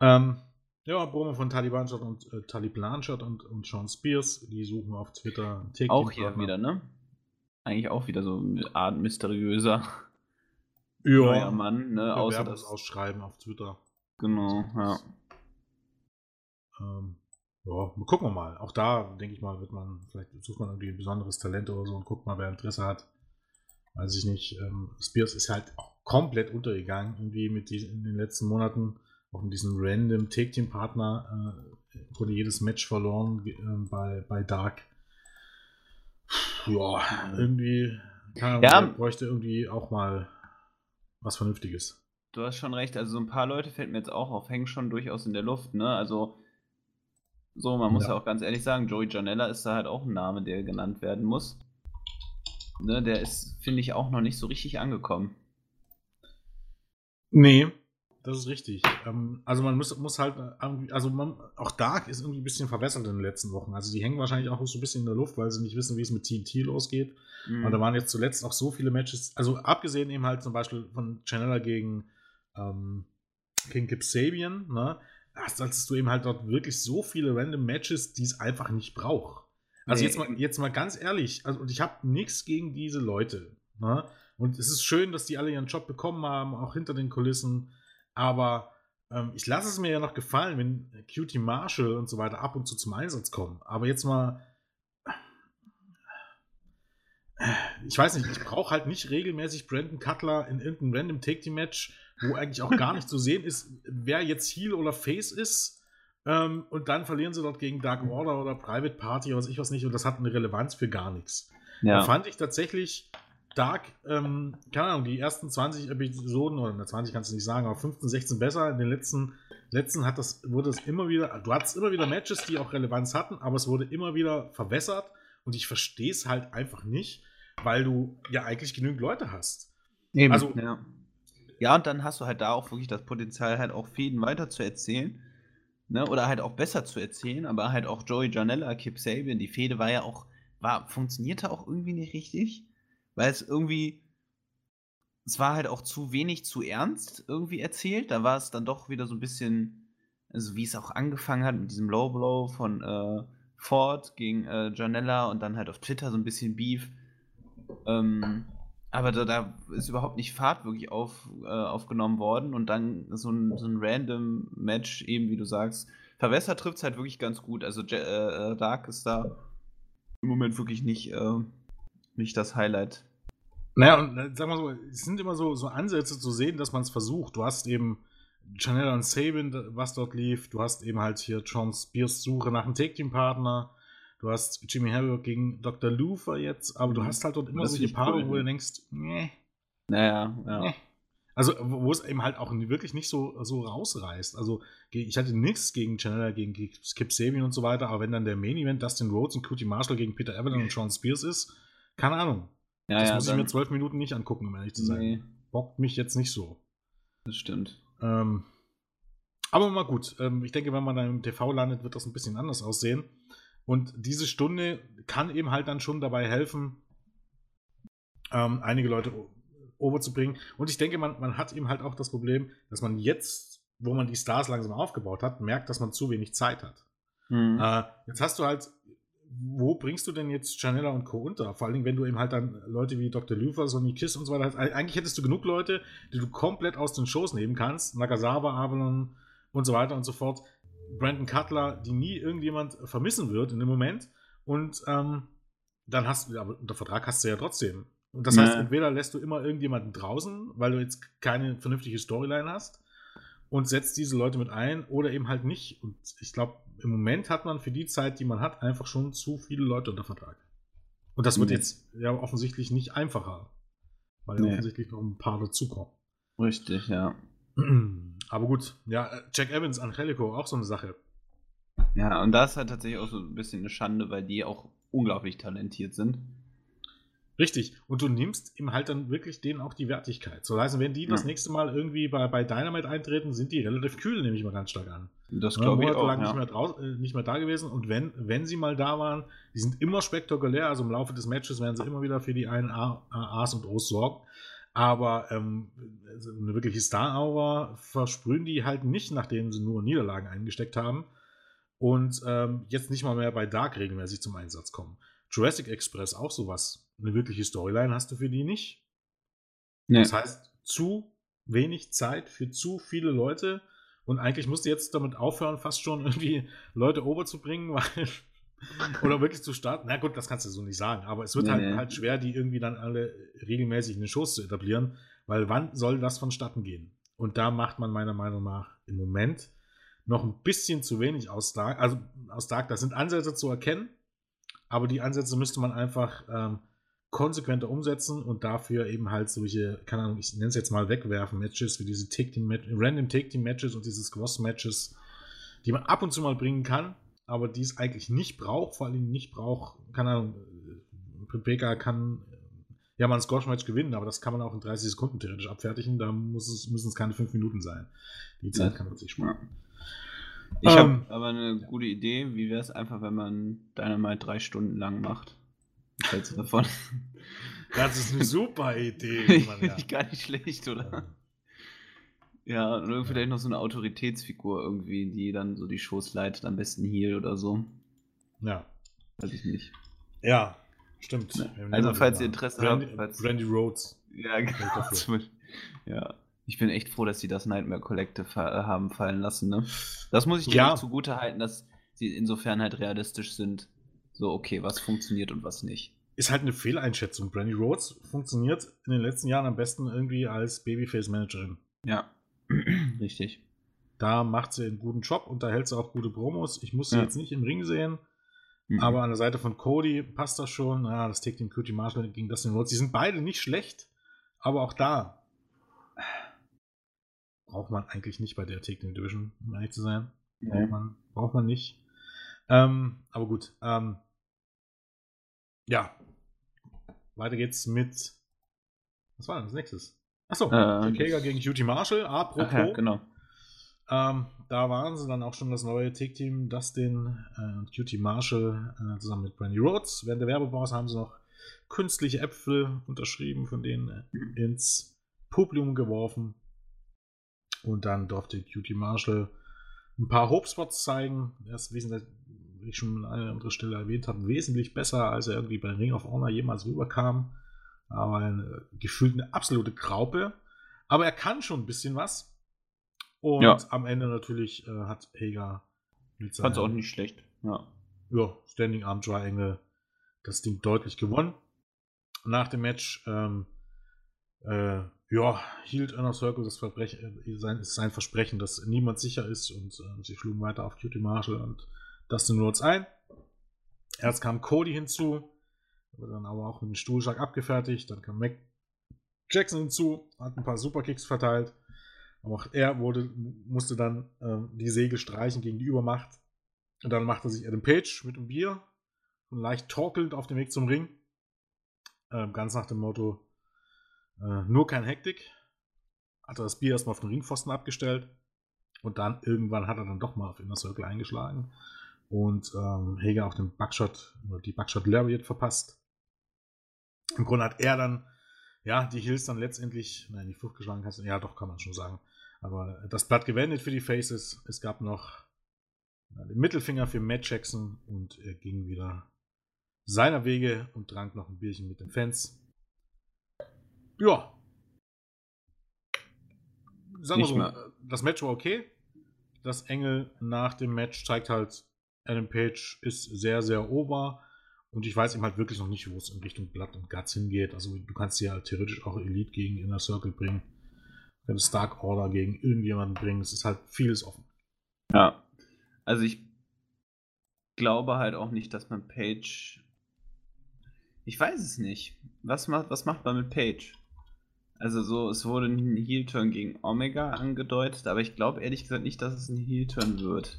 Ähm, ja, Promo von Tali Blanchard und äh, Tali Blanchard und, und Sean Spears, die suchen auf Twitter Auch hier wieder, ne? Eigentlich auch wieder so eine Art mysteriöser ja, neuer Mann, ne? Außer das Ausschreiben auf Twitter. Genau, ja. Ähm, ja, gucken wir mal. Auch da, denke ich mal, wird man, vielleicht sucht man irgendwie ein besonderes Talent oder so und guckt mal, wer Interesse hat. Weiß ich nicht. Ähm, Spears ist halt auch komplett untergegangen, irgendwie mit diesen, in den letzten Monaten. Auch mit diesem random Take-Team-Partner äh, wurde jedes Match verloren äh, bei, bei Dark. Ja, irgendwie, keine ja. bräuchte irgendwie auch mal was Vernünftiges. Du hast schon recht, also so ein paar Leute fällt mir jetzt auch auf, hängen schon durchaus in der Luft, ne? Also, so, man muss ja, ja auch ganz ehrlich sagen, Joey Janella ist da halt auch ein Name, der genannt werden muss ne, der ist, finde ich, auch noch nicht so richtig angekommen. Nee, das ist richtig. Ähm, also man muss, muss halt, also man, auch Dark ist irgendwie ein bisschen verwässert in den letzten Wochen. Also die hängen wahrscheinlich auch so ein bisschen in der Luft, weil sie nicht wissen, wie es mit TNT losgeht. Mhm. Und da waren jetzt zuletzt auch so viele Matches, also abgesehen eben halt zum Beispiel von Chanella gegen ähm, King Kip Sabian, ne, hast, hattest du eben halt dort wirklich so viele random Matches, die es einfach nicht braucht. Also nee. jetzt, mal, jetzt mal ganz ehrlich, also, und ich habe nichts gegen diese Leute. Ne? Und es ist schön, dass die alle ihren Job bekommen haben, auch hinter den Kulissen. Aber ähm, ich lasse es mir ja noch gefallen, wenn Cutie Marshall und so weiter ab und zu zum Einsatz kommen. Aber jetzt mal. Ich weiß nicht, ich brauche halt nicht regelmäßig Brandon Cutler in irgendeinem random Take-Team-Match, wo eigentlich auch gar nicht zu sehen ist, wer jetzt Heel oder Face ist. Ähm, und dann verlieren sie dort gegen Dark Order oder Private Party oder was ich was nicht. Und das hat eine Relevanz für gar nichts. Ja. Da fand ich tatsächlich Dark, ähm, keine Ahnung, die ersten 20 Episoden, oder 20 kannst du nicht sagen, aber 15, 16 besser. In den letzten, letzten hat das, wurde es immer wieder, du hattest immer wieder Matches, die auch Relevanz hatten, aber es wurde immer wieder verwässert. Und ich verstehe es halt einfach nicht, weil du ja eigentlich genügend Leute hast. Eben, also, ja. ja, und dann hast du halt da auch wirklich das Potenzial, halt auch Fäden weiter zu erzählen. Ne? Oder halt auch besser zu erzählen, aber halt auch Joey Janella, Kip Sabian, die Fehde war ja auch, war, funktionierte auch irgendwie nicht richtig, weil es irgendwie, es war halt auch zu wenig zu ernst irgendwie erzählt. Da war es dann doch wieder so ein bisschen, also wie es auch angefangen hat mit diesem Low Blow von äh, Ford gegen äh, Janella und dann halt auf Twitter so ein bisschen Beef. Ähm, aber da, da, ist überhaupt nicht Fahrt wirklich auf, äh, aufgenommen worden und dann so ein, so ein random Match, eben wie du sagst. Verwässer trifft es halt wirklich ganz gut. Also äh, äh, Dark ist da im Moment wirklich nicht, äh, nicht das Highlight. Naja, und äh, sag mal so, es sind immer so, so Ansätze zu sehen, dass man es versucht. Du hast eben Chanel und Sabin, was dort lief. Du hast eben halt hier John Spears Suche nach einem Take-Team-Partner. Du hast Jimmy Harrow gegen Dr. Luther jetzt, aber du mhm. hast halt dort immer solche Paare, cool, wo du denkst, nee. Naja, ja. Nee. Also, wo es eben halt auch wirklich nicht so, so rausreißt. Also, ich hatte nichts gegen Chandler, gegen Skip Sabian und so weiter, aber wenn dann der Main Event Dustin Rhodes und Cutie Marshall gegen Peter Evelyn und Sean Spears ist, keine Ahnung. Ja, das ja, muss ich mir zwölf Minuten nicht angucken, um ehrlich zu sein. Nee. Bockt mich jetzt nicht so. Das stimmt. Ähm, aber mal gut. Ähm, ich denke, wenn man dann im TV landet, wird das ein bisschen anders aussehen. Und diese Stunde kann eben halt dann schon dabei helfen, ähm, einige Leute overzubringen. Und ich denke, man, man hat eben halt auch das Problem, dass man jetzt, wo man die Stars langsam aufgebaut hat, merkt, dass man zu wenig Zeit hat. Mhm. Äh, jetzt hast du halt, wo bringst du denn jetzt Janella und Co. unter? Vor allem, wenn du eben halt dann Leute wie Dr. Luther, Sonny Kiss und so weiter hast. Eigentlich hättest du genug Leute, die du komplett aus den Shows nehmen kannst. Nakazawa, Avalon und so weiter und so fort. Brandon Cutler, die nie irgendjemand vermissen wird in dem Moment. Und ähm, dann hast du, aber unter Vertrag hast du ja trotzdem. Und das heißt, entweder lässt du immer irgendjemanden draußen, weil du jetzt keine vernünftige Storyline hast und setzt diese Leute mit ein oder eben halt nicht. Und ich glaube, im Moment hat man für die Zeit, die man hat, einfach schon zu viele Leute unter Vertrag. Und das wird nee. jetzt ja offensichtlich nicht einfacher, weil nee. offensichtlich noch ein paar dazukommen. Richtig, ja. Aber gut, ja, Jack Evans, Angelico, auch so eine Sache. Ja, und das ist halt tatsächlich auch so ein bisschen eine Schande, weil die auch unglaublich talentiert sind. Richtig. Und du nimmst ihm halt dann wirklich denen auch die Wertigkeit. So heißt, wenn die ja. das nächste Mal irgendwie bei, bei Dynamite eintreten, sind die relativ kühl, nehme ich mal ganz stark an. Das glaube ich auch. lang ja. nicht, mehr draus, äh, nicht mehr da gewesen. Und wenn, wenn sie mal da waren, die sind immer spektakulär. Also im Laufe des Matches werden sie immer wieder für die einen A's und O's sorgen. Aber ähm, eine wirkliche Star-Aura versprühen die halt nicht, nachdem sie nur Niederlagen eingesteckt haben. Und ähm, jetzt nicht mal mehr bei Dark regelmäßig zum Einsatz kommen. Jurassic Express auch sowas eine wirkliche Storyline hast du für die nicht. Nee. Das heißt, zu wenig Zeit für zu viele Leute. Und eigentlich musst du jetzt damit aufhören, fast schon irgendwie Leute overzubringen, weil. oder wirklich zu starten. Na gut, das kannst du so nicht sagen. Aber es wird nee, halt, nee. halt schwer, die irgendwie dann alle regelmäßig in den Shows zu etablieren. Weil wann soll das vonstatten gehen? Und da macht man meiner Meinung nach im Moment noch ein bisschen zu wenig aus Dark. Also aus Dark, das sind Ansätze zu erkennen, aber die Ansätze müsste man einfach ähm, konsequenter umsetzen und dafür eben halt solche, keine Ahnung, ich nenne es jetzt mal Wegwerfen-Matches, wie diese Take -Team Random Take-Team-Matches und diese Squash-Matches, die man ab und zu mal bringen kann, aber die es eigentlich nicht braucht, vor allem nicht braucht, keine Ahnung, Rebecca kann ja mal ein Squash-Match gewinnen, aber das kann man auch in 30 Sekunden theoretisch abfertigen, da muss es, müssen es keine 5 Minuten sein. Die Zeit kann man sich sparen. Ich ähm, habe aber eine gute Idee, wie wäre es einfach, wenn man Dynamite drei Stunden lang macht? Was davon? Das ist eine super Idee. Mann, ja. Gar nicht schlecht, oder? Ja, und vielleicht noch so eine Autoritätsfigur irgendwie, die dann so die Shows leitet, am besten Heal oder so. Ja. Weiß ich nicht. Ja, stimmt. Ja. Also, falls ihr Interesse Brandy, habt. Falls... Brandy Rhodes. Ja, genau. Ja. Ich bin echt froh, dass sie das Nightmare Collective haben fallen lassen, ne? Das muss ich dir ja. zugute halten, dass sie insofern halt realistisch sind, so, okay, was funktioniert und was nicht. Ist halt eine Fehleinschätzung. Brandy Rhodes funktioniert in den letzten Jahren am besten irgendwie als Babyface-Managerin. Ja, richtig. Da macht sie einen guten Job und da hält sie auch gute Promos. Ich muss sie ja. jetzt nicht im Ring sehen, mhm. aber an der Seite von Cody passt das schon. Ja, das Take Team Cutie Marshall gegen Dustin Rhodes. Die sind beide nicht schlecht, aber auch da braucht man eigentlich nicht bei der Take Team Division, um ehrlich zu sein. Nee. Braucht, man, braucht man nicht. Ähm, aber gut. Ähm, ja. Weiter geht's mit. Was war denn das nächstes? Achso, äh, Jack Hager gegen Cutie Marshall. Apropos. Ja, genau. Ähm, da waren sie dann auch schon das neue Take-Team, Dustin äh, und Cutie Marshall äh, zusammen mit Brandy Rhodes. Während der Werbepause haben sie noch künstliche Äpfel unterschrieben, von denen äh, ins Publikum geworfen. Und dann durfte Cutie Marshall ein paar Hope-Spots zeigen. Er ist wesentlich wie ich schon an einer anderen Stelle erwähnt habe, wesentlich besser, als er irgendwie bei Ring of Honor jemals rüberkam. Aber eine, gefühlt eine absolute Graupe. Aber er kann schon ein bisschen was. Und ja. am Ende natürlich äh, hat Hager mit seinem. Fand's auch nicht schlecht. Ja. Ja, Standing Arm Triangle das Ding deutlich gewonnen. Nach dem Match, ähm, äh, ja, hielt Inner Circle das Verbrechen, äh, sein, sein Versprechen, dass niemand sicher ist und äh, sie schlugen weiter auf Cutie Marshall und Dustin Rhodes ein. Erst kam Cody hinzu, wurde dann aber auch mit dem Stuhlschlag abgefertigt. Dann kam Mac Jackson hinzu, hat ein paar Superkicks verteilt. Aber auch er wurde, musste dann ähm, die Segel streichen gegen die Übermacht. Und dann machte sich Adam Page mit einem Bier und leicht torkelnd auf dem Weg zum Ring. Ähm, ganz nach dem Motto: äh, nur kein Hektik. Hat er das Bier erstmal auf den Ringpfosten abgestellt. Und dann irgendwann hat er dann doch mal auf Inner Circle eingeschlagen und ähm, Hager auch den Buckshot die Buckshot Lariat verpasst. Im Grunde hat er dann, ja, die Hills dann letztendlich, nein, die Flucht geschlagen hast, ja, doch, kann man schon sagen. Aber das Blatt gewendet für die Faces. Es gab noch den Mittelfinger für Matt Jackson und er ging wieder seiner Wege und trank noch ein Bierchen mit den Fans. Ja. Sagen wir so, das Match war okay. Das Engel nach dem Match zeigt halt, Adam Page ist sehr, sehr ober. Und ich weiß eben halt wirklich noch nicht, wo es in Richtung Blood und Guts hingeht. Also du kannst ja theoretisch auch Elite gegen Inner Circle bringen. Du kannst Dark Order gegen irgendjemanden bringen. Es ist halt vieles offen. Ja. Also ich glaube halt auch nicht, dass man Page. Ich weiß es nicht. Was macht, was macht man mit Page? Also so, es wurde ein Heel-Turn gegen Omega angedeutet, aber ich glaube ehrlich gesagt nicht, dass es ein Heel-Turn wird.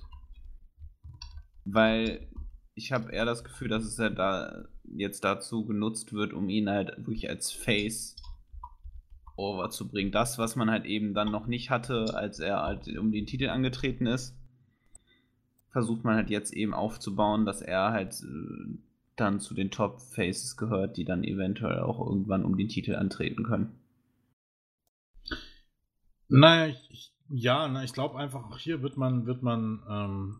Weil ich habe eher das Gefühl, dass es ja da jetzt dazu genutzt wird, um ihn halt wirklich als Face over zu bringen. Das, was man halt eben dann noch nicht hatte, als er halt um den Titel angetreten ist, versucht man halt jetzt eben aufzubauen, dass er halt äh, dann zu den Top Faces gehört, die dann eventuell auch irgendwann um den Titel antreten können. Naja, ich, ja, na, ich glaube einfach, auch hier wird man, wird man ähm,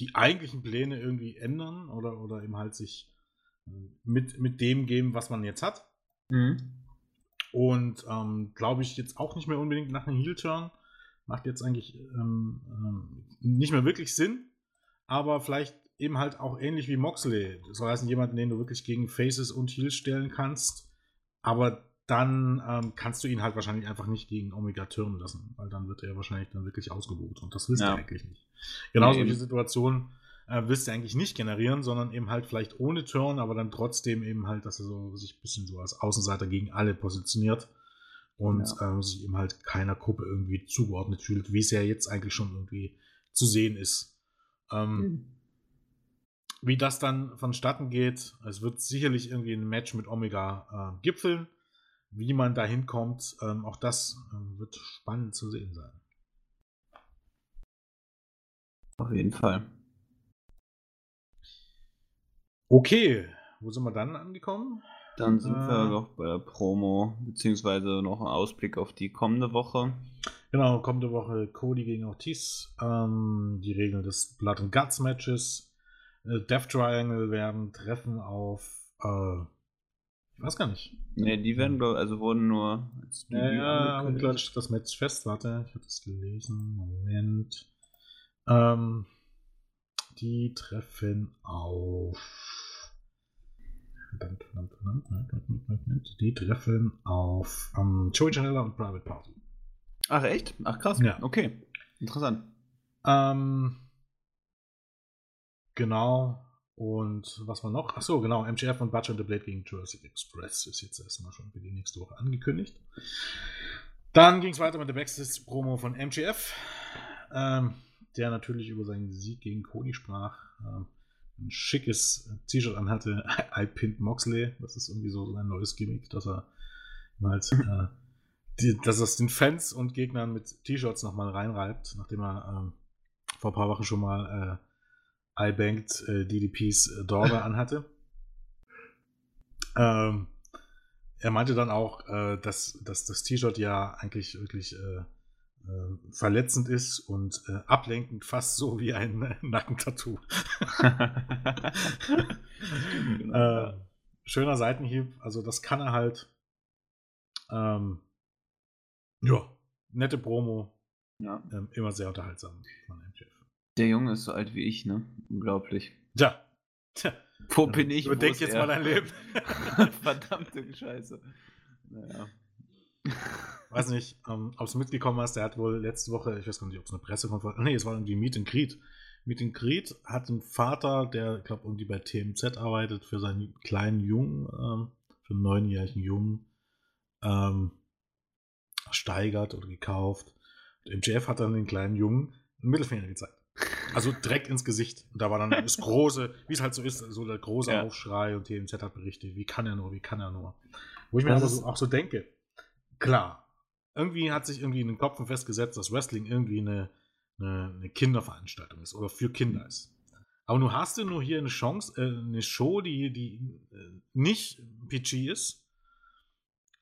die eigentlichen Pläne irgendwie ändern oder, oder eben halt sich äh, mit, mit dem geben, was man jetzt hat. Mhm. Und ähm, glaube ich jetzt auch nicht mehr unbedingt nach einem Heel-Turn. Macht jetzt eigentlich ähm, ähm, nicht mehr wirklich Sinn. Aber vielleicht eben halt auch ähnlich wie Moxley. Das heißt, jemanden, den du wirklich gegen Faces und Heels stellen kannst. Aber dann ähm, kannst du ihn halt wahrscheinlich einfach nicht gegen Omega turnen lassen, weil dann wird er wahrscheinlich dann wirklich ausgebucht und das willst ja. du eigentlich nicht. Genau solche Situationen äh, willst du eigentlich nicht generieren, sondern eben halt vielleicht ohne Turn, aber dann trotzdem eben halt, dass er so sich ein bisschen so als Außenseiter gegen alle positioniert und ja. äh, sich eben halt keiner Gruppe irgendwie zugeordnet fühlt, wie es ja jetzt eigentlich schon irgendwie zu sehen ist. Ähm, mhm. Wie das dann vonstatten geht, es wird sicherlich irgendwie ein Match mit Omega äh, gipfeln wie man da hinkommt, ähm, auch das ähm, wird spannend zu sehen sein. Auf jeden Fall. Okay, wo sind wir dann angekommen? Dann sind äh, wir noch bei der Promo, beziehungsweise noch ein Ausblick auf die kommende Woche. Genau, kommende Woche Cody gegen Ortiz. Ähm, die Regeln des Blood and Guts Matches. Äh, Death Triangle werden treffen auf äh, weiß gar nicht. Ne, die werden, also wurden nur als Ja, ja und dann steht das Match fest. Warte, ich hatte es gelesen. Moment. Ähm, die treffen auf. Verdammt, verdammt, verdammt. Die treffen auf ähm, Joey Janella und Private Party. Ach, echt? Ach, krass. Ja. Okay. Interessant. Ähm, genau. Und was war noch? Achso, genau, MGF und Butcher the Blade gegen Jurassic Express ist jetzt erstmal schon für die nächste Woche angekündigt. Dann ging es weiter mit der Backstage-Promo von MGF, ähm, der natürlich über seinen Sieg gegen Cody sprach. Ähm, ein schickes T-Shirt anhatte, I pinned Moxley. Das ist irgendwie so ein neues Gimmick, dass er halt, äh, die, dass es den Fans und Gegnern mit T-Shirts nochmal reinreibt, nachdem er ähm, vor ein paar Wochen schon mal äh, iBanked äh, DDPs äh, Daughter anhatte. Ähm, er meinte dann auch, äh, dass, dass das T-Shirt ja eigentlich wirklich äh, äh, verletzend ist und äh, ablenkend, fast so wie ein äh, Nackentattoo. schöner Seitenhieb, also das kann er halt. Ähm, ja, nette Promo. Ja. Ähm, immer sehr unterhaltsam von MJF. Der Junge ist so alt wie ich, ne? Unglaublich. Ja. Tja. Wo bin ich? Überdenk jetzt er? mal dein Leben. Verdammte Scheiße. Naja. Weiß nicht, ähm, ob du mitgekommen hast, der hat wohl letzte Woche, ich weiß gar nicht, ob es eine Pressekonferenz Nee, es war irgendwie Meet and Greet. Meet and Greet hat ein Vater, der, glaube irgendwie bei TMZ arbeitet, für seinen kleinen Jungen, ähm, für einen neunjährigen Jungen, ähm, steigert oder gekauft. Und MJF hat dann den kleinen Jungen einen Mittelfinger gezeigt. Also direkt ins Gesicht. Und da war dann das große, wie es halt so ist, so der große ja. Aufschrei und TMZ hat berichtet, wie kann er nur, wie kann er nur. Wo ich mir aber so, auch so denke, klar, irgendwie hat sich irgendwie in den Kopf festgesetzt, dass Wrestling irgendwie eine, eine, eine Kinderveranstaltung ist oder für Kinder ist. Aber du hast du nur hier eine Chance, äh, eine Show, die, die äh, nicht PG ist.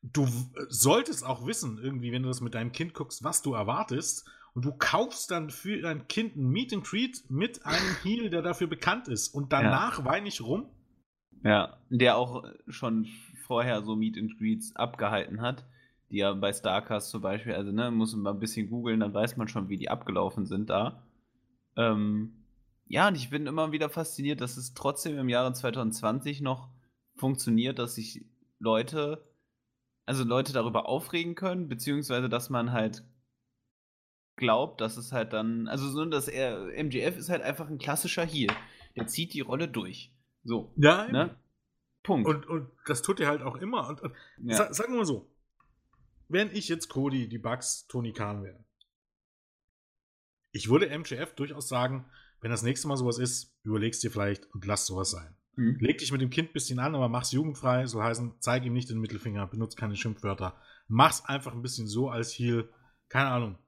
Du solltest auch wissen, irgendwie, wenn du das mit deinem Kind guckst, was du erwartest. Und du kaufst dann für dein Kind ein Meet and Greet mit einem Heel, der dafür bekannt ist. Und danach ja. weine ich rum. Ja, der auch schon vorher so Meet and Greets abgehalten hat. Die ja bei Starcast zum Beispiel, also ne, muss man mal ein bisschen googeln, dann weiß man schon, wie die abgelaufen sind da. Ähm, ja, und ich bin immer wieder fasziniert, dass es trotzdem im Jahre 2020 noch funktioniert, dass sich Leute, also Leute darüber aufregen können, beziehungsweise dass man halt glaubt, dass es halt dann, also so, dass er, MGF ist halt einfach ein klassischer Heal. Der zieht die Rolle durch. So. Ja, ne? Punkt. Und, und das tut er halt auch immer. Und, und ja. sa sagen wir mal so, wenn ich jetzt Cody, die Bugs, Tony Khan wäre, ich würde MGF durchaus sagen, wenn das nächste Mal sowas ist, überlegst dir vielleicht und lass sowas sein. Mhm. Leg dich mit dem Kind ein bisschen an, aber mach's jugendfrei, so heißen, zeig ihm nicht den Mittelfinger, benutzt keine Schimpfwörter. Mach's einfach ein bisschen so als Heal, keine Ahnung.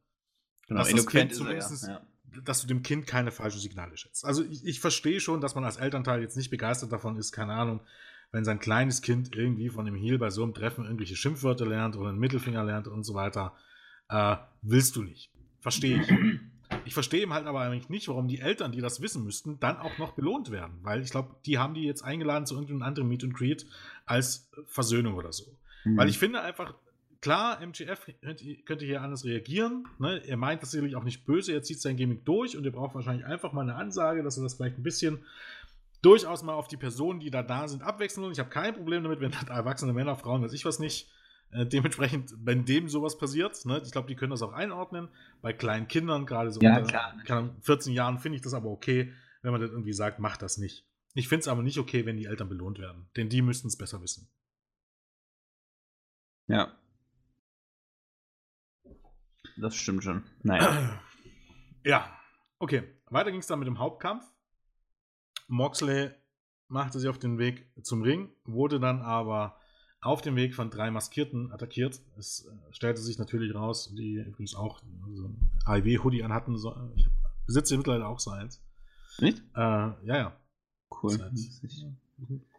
Genau, dass das kind zumindest, ja, ja. dass du dem Kind keine falschen Signale schätzt. Also ich, ich verstehe schon, dass man als Elternteil jetzt nicht begeistert davon ist, keine Ahnung, wenn sein kleines Kind irgendwie von dem Heal bei so einem Treffen irgendwelche Schimpfwörter lernt oder einen Mittelfinger lernt und so weiter, äh, willst du nicht. Verstehe ich. Ich verstehe ihm halt aber eigentlich nicht, warum die Eltern, die das wissen müssten, dann auch noch belohnt werden. Weil ich glaube, die haben die jetzt eingeladen zu irgendeinem anderen Meet and Greet als Versöhnung oder so. Mhm. Weil ich finde einfach, klar, MGF könnte, hier anders reagieren. Ne? Er meint das sicherlich auch nicht böse, er zieht sein Gimmick durch und er braucht wahrscheinlich einfach mal eine Ansage, dass er das vielleicht ein bisschen durchaus mal auf die Personen, die da da sind, abwechseln will. Ich habe kein Problem damit, wenn da erwachsene Männer, Frauen, weiß ich was nicht, äh, dementsprechend, wenn dem sowas passiert, ne, ich glaube, die können das auch einordnen. Bei kleinen Kindern, gerade so ja, unter klar, 14 Jahren, finde ich das aber okay, wenn man das irgendwie sagt, macht das nicht. Ich finde es aber nicht okay, wenn die Eltern belohnt werden, denn die müssten es besser wissen. Ja. Das stimmt schon. Naja. Ja, okay. Weiter ging es dann mit dem Hauptkampf. Moxley machte sich auf den Weg zum Ring, wurde dann aber auf dem Weg von drei Maskierten attackiert. Es äh, stellte sich natürlich raus, die übrigens auch so ein AIW-Hoodie anhatten. So, ich besitze mittlerweile auch so eins. Nicht? Äh, ja, ja. Cool.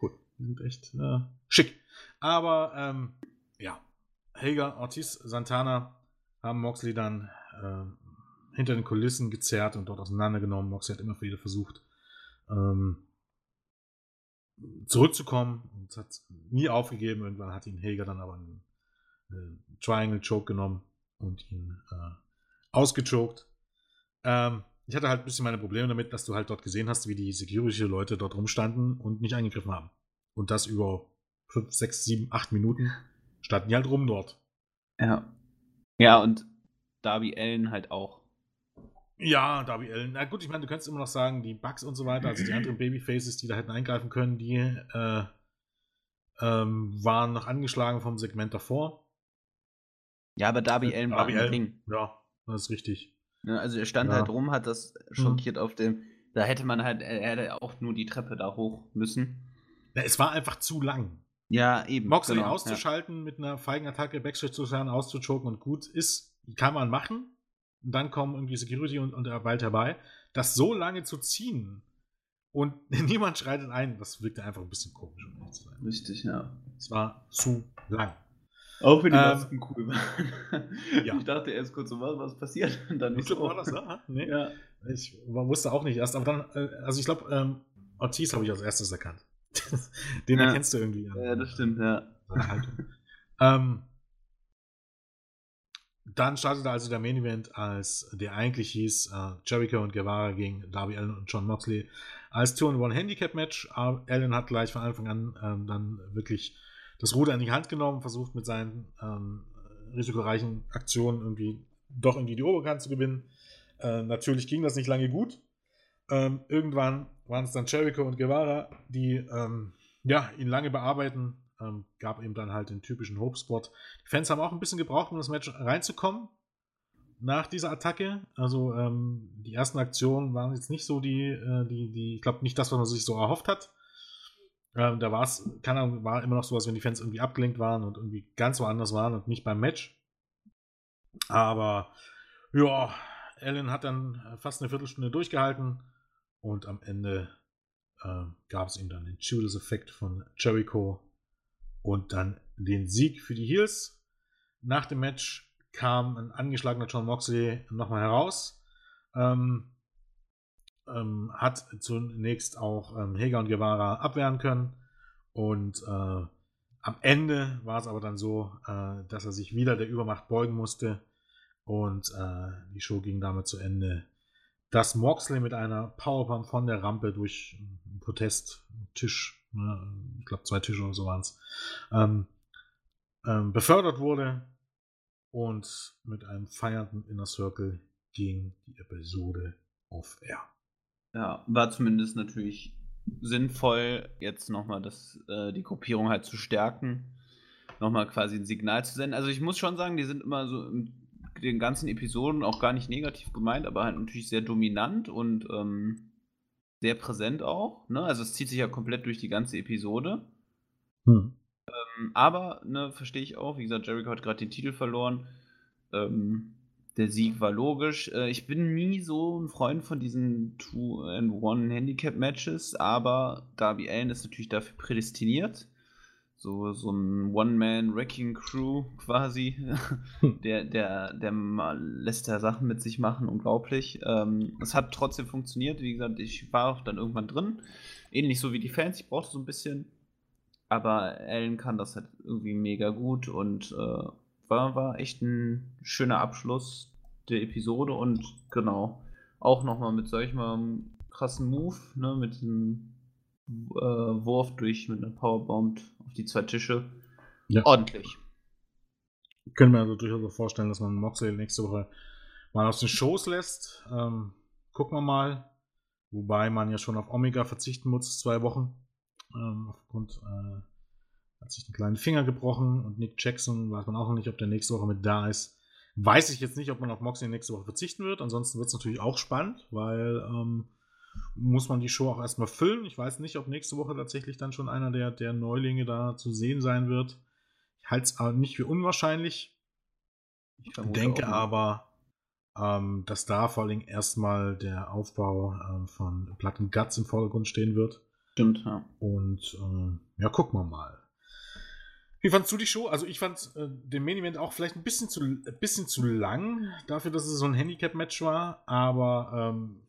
Cool. Die sind echt äh, schick. Aber ähm, ja, Hager, Ortiz, Santana haben Moxley dann äh, hinter den Kulissen gezerrt und dort auseinandergenommen. Moxley hat immer wieder versucht, ähm, zurückzukommen und hat nie aufgegeben. Irgendwann hat ihn Hager dann aber einen, einen Triangle Choke genommen und ihn äh, ausgechoked. Ähm, ich hatte halt ein bisschen meine Probleme damit, dass du halt dort gesehen hast, wie die Security-Leute dort rumstanden und nicht eingegriffen haben. Und das über 5, 6, 7, 8 Minuten standen die halt rum dort. Ja. Ja, und Darby Allen halt auch. Ja, Darby Allen. Na gut, ich meine, du könntest immer noch sagen, die Bugs und so weiter, also die anderen Babyfaces, die da hätten eingreifen können, die äh, ähm, waren noch angeschlagen vom Segment davor. Ja, aber Darby äh, Allen war ein Ding. Ja, das ist richtig. Ja, also er stand ja. halt rum, hat das schockiert mhm. auf dem. Da hätte man halt, er hätte auch nur die Treppe da hoch müssen. Ja, es war einfach zu lang. Ja, eben. Moxley genau, auszuschalten, ja. mit einer feigen Attacke Backstage zu sein, auszuchoken und gut ist, kann man machen und dann kommen irgendwie Security und, und bald herbei. Das so lange zu ziehen und niemand schreitet ein, das wirkte einfach ein bisschen komisch, um ehrlich zu sein. Richtig, ja. Es war zu lang. Auch wenn die ähm, Masken cool waren. ja. Ich dachte erst kurz, was, was passiert? Und dann nicht so. War das, ja? Nee. ja. Ich wusste auch nicht erst, aber dann, äh, also ich glaube, ähm, Ortiz habe ich als erstes erkannt. Den ja. erkennst du irgendwie. Ja, das stimmt, ja. ähm, dann startete also der Main Event, als der eigentlich hieß äh, Jericho und Guevara gegen Darby Allen und John Moxley als 2-in-1 Handicap Match. Allen hat gleich von Anfang an ähm, dann wirklich das Ruder in die Hand genommen, versucht mit seinen ähm, risikoreichen Aktionen irgendwie doch irgendwie die Oberkante zu gewinnen. Äh, natürlich ging das nicht lange gut. Ähm, irgendwann waren es dann Jericho und Guevara, die ähm, ja, ihn lange bearbeiten, ähm, gab ihm dann halt den typischen Hope-Spot. Die Fans haben auch ein bisschen gebraucht, um das Match reinzukommen. Nach dieser Attacke. Also ähm, die ersten Aktionen waren jetzt nicht so die, äh, die, die, ich glaube nicht das, was man sich so erhofft hat. Ähm, da war es, keine Ahnung, war immer noch so, als wenn die Fans irgendwie abgelenkt waren und irgendwie ganz woanders waren und nicht beim Match. Aber ja, Allen hat dann fast eine Viertelstunde durchgehalten Und am Ende äh, gab es ihm dann den Judas-Effekt von Jericho und dann den Sieg für die Heels. Nach dem Match kam ein angeschlagener John Moxley nochmal heraus. Ähm, ähm, hat zunächst auch ähm, Heger und Guevara abwehren können. Und äh, am Ende war es aber dann so, äh, dass er sich wieder der Übermacht beugen musste. Und äh, die Show ging damit zu Ende, dass Moxley mit einer Powerbomb von der Rampe durch einen Protesttisch, ne, ich glaube zwei Tische oder so waren es, ähm, ähm, befördert wurde. Und mit einem feiernden Inner Circle ging die Episode auf Air. Ja, war zumindest natürlich sinnvoll, jetzt nochmal äh, die Gruppierung halt zu stärken, nochmal quasi ein Signal zu senden. Also ich muss schon sagen, die sind immer so in den ganzen Episoden auch gar nicht negativ gemeint, aber halt natürlich sehr dominant und ähm, sehr präsent auch. Ne? Also es zieht sich ja komplett durch die ganze Episode. Hm. Ähm, aber, ne, verstehe ich auch, wie gesagt, Jericho hat gerade den Titel verloren. Ähm, der Sieg war logisch. Äh, ich bin nie so ein Freund von diesen Two-and-One-Handicap-Matches, aber Darby Allen ist natürlich dafür prädestiniert. So, so ein One-Man-Wrecking-Crew quasi. Hm. der, der, der lässt ja Sachen mit sich machen, unglaublich. Ähm, es hat trotzdem funktioniert. Wie gesagt, ich war auch dann irgendwann drin. Ähnlich so wie die Fans. Ich brauchte so ein bisschen. Aber Allen kann das halt irgendwie mega gut und äh, war, war echt ein schöner Abschluss der Episode und genau, auch nochmal mit solch mal krassen Move, ne, mit dem Wurf durch mit einer Powerbomb auf die zwei Tische. Ja. Ordentlich. Können wir also durchaus vorstellen, dass man Moxley nächste Woche mal aus den Shows lässt. Ähm, gucken wir mal. Wobei man ja schon auf Omega verzichten muss, zwei Wochen. Ähm, aufgrund äh, hat sich einen kleinen Finger gebrochen und Nick Jackson weiß man auch noch nicht, ob der nächste Woche mit da ist. Weiß ich jetzt nicht, ob man auf Moxley nächste Woche verzichten wird. Ansonsten wird es natürlich auch spannend, weil ähm, muss man die Show auch erstmal füllen. Ich weiß nicht, ob nächste Woche tatsächlich dann schon einer der, der Neulinge da zu sehen sein wird. Ich halte es aber nicht für unwahrscheinlich. Ich denke aber, ähm, dass da vor allem erstmal der Aufbau ähm, von Blood and Guts im Vordergrund stehen wird. Stimmt, ja. Und ähm, ja, gucken wir mal. Wie fandst du die Show? Also ich fand äh, den Main Event auch vielleicht ein bisschen zu, ein bisschen zu lang, dafür, dass es so ein Handicap-Match war, aber ähm,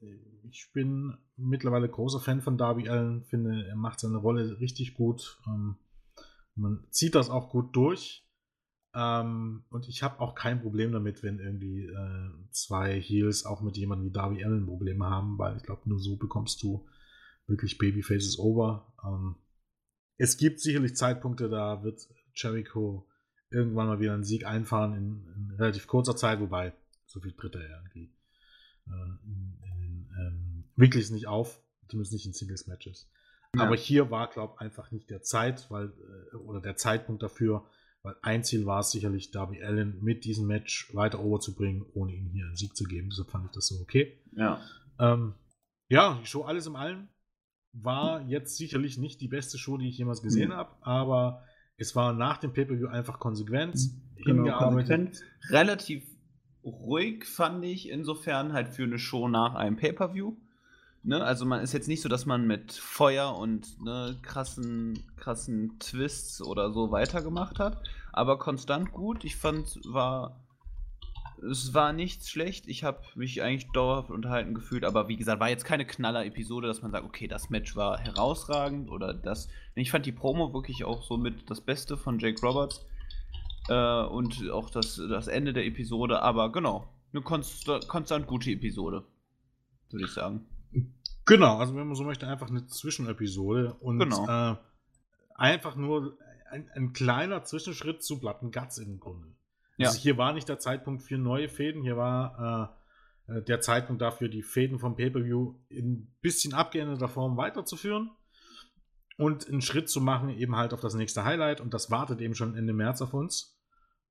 ich bin mittlerweile großer Fan von Darby Allen, finde, er macht seine Rolle richtig gut. Ähm, man zieht das auch gut durch. Ähm, und ich habe auch kein Problem damit, wenn irgendwie äh, zwei Heels auch mit jemandem wie Darby Allen Probleme haben, weil ich glaube, nur so bekommst du wirklich Babyfaces over. Ähm, es gibt sicherlich Zeitpunkte, da wird Jericho irgendwann mal wieder einen Sieg einfahren in, in relativ kurzer Zeit, wobei so viel tritt er irgendwie äh, Weeklies nicht auf, zumindest nicht in Singles-Matches. Ja. Aber hier war, glaube ich, einfach nicht der Zeit, weil, äh, oder der Zeitpunkt dafür, weil ein Ziel war es sicherlich, Darby Allen mit diesem Match weiter overzubringen, ohne ihm hier einen Sieg zu geben. Deshalb fand ich das so okay. Ja. Ähm, ja, die Show alles im Allen war jetzt sicherlich nicht die beste Show, die ich jemals gesehen mhm. habe, aber es war nach dem Pay-Per-View einfach konsequent genau, konsequent. Relativ ruhig fand ich insofern halt für eine Show nach einem Pay-Per-View. Ne? Also man ist jetzt nicht so, dass man mit Feuer und ne, krassen, krassen Twists oder so weitergemacht hat, aber konstant gut. Ich fand, war es war nichts schlecht. Ich habe mich eigentlich dauerhaft unterhalten gefühlt, aber wie gesagt, war jetzt keine Knaller-Episode, dass man sagt, okay, das Match war herausragend oder das. Ich fand die Promo wirklich auch so mit das Beste von Jake Roberts äh, und auch das, das Ende der Episode, aber genau, eine konstant, konstant gute Episode, würde ich sagen. Genau, also wenn man so möchte, einfach eine Zwischenepisode und genau. äh, einfach nur ein, ein, kleiner Zwischenschritt zu Platten Guts im Grunde. Ja. Also hier war nicht der Zeitpunkt für neue Fäden, hier war äh, äh der Zeitpunkt dafür, die Fäden vom Pay-Per-View in ein bisschen abgeänderter Form weiterzuführen und einen Schritt zu machen, eben halt auf das nächste Highlight. Und das wartet eben schon Ende März auf uns.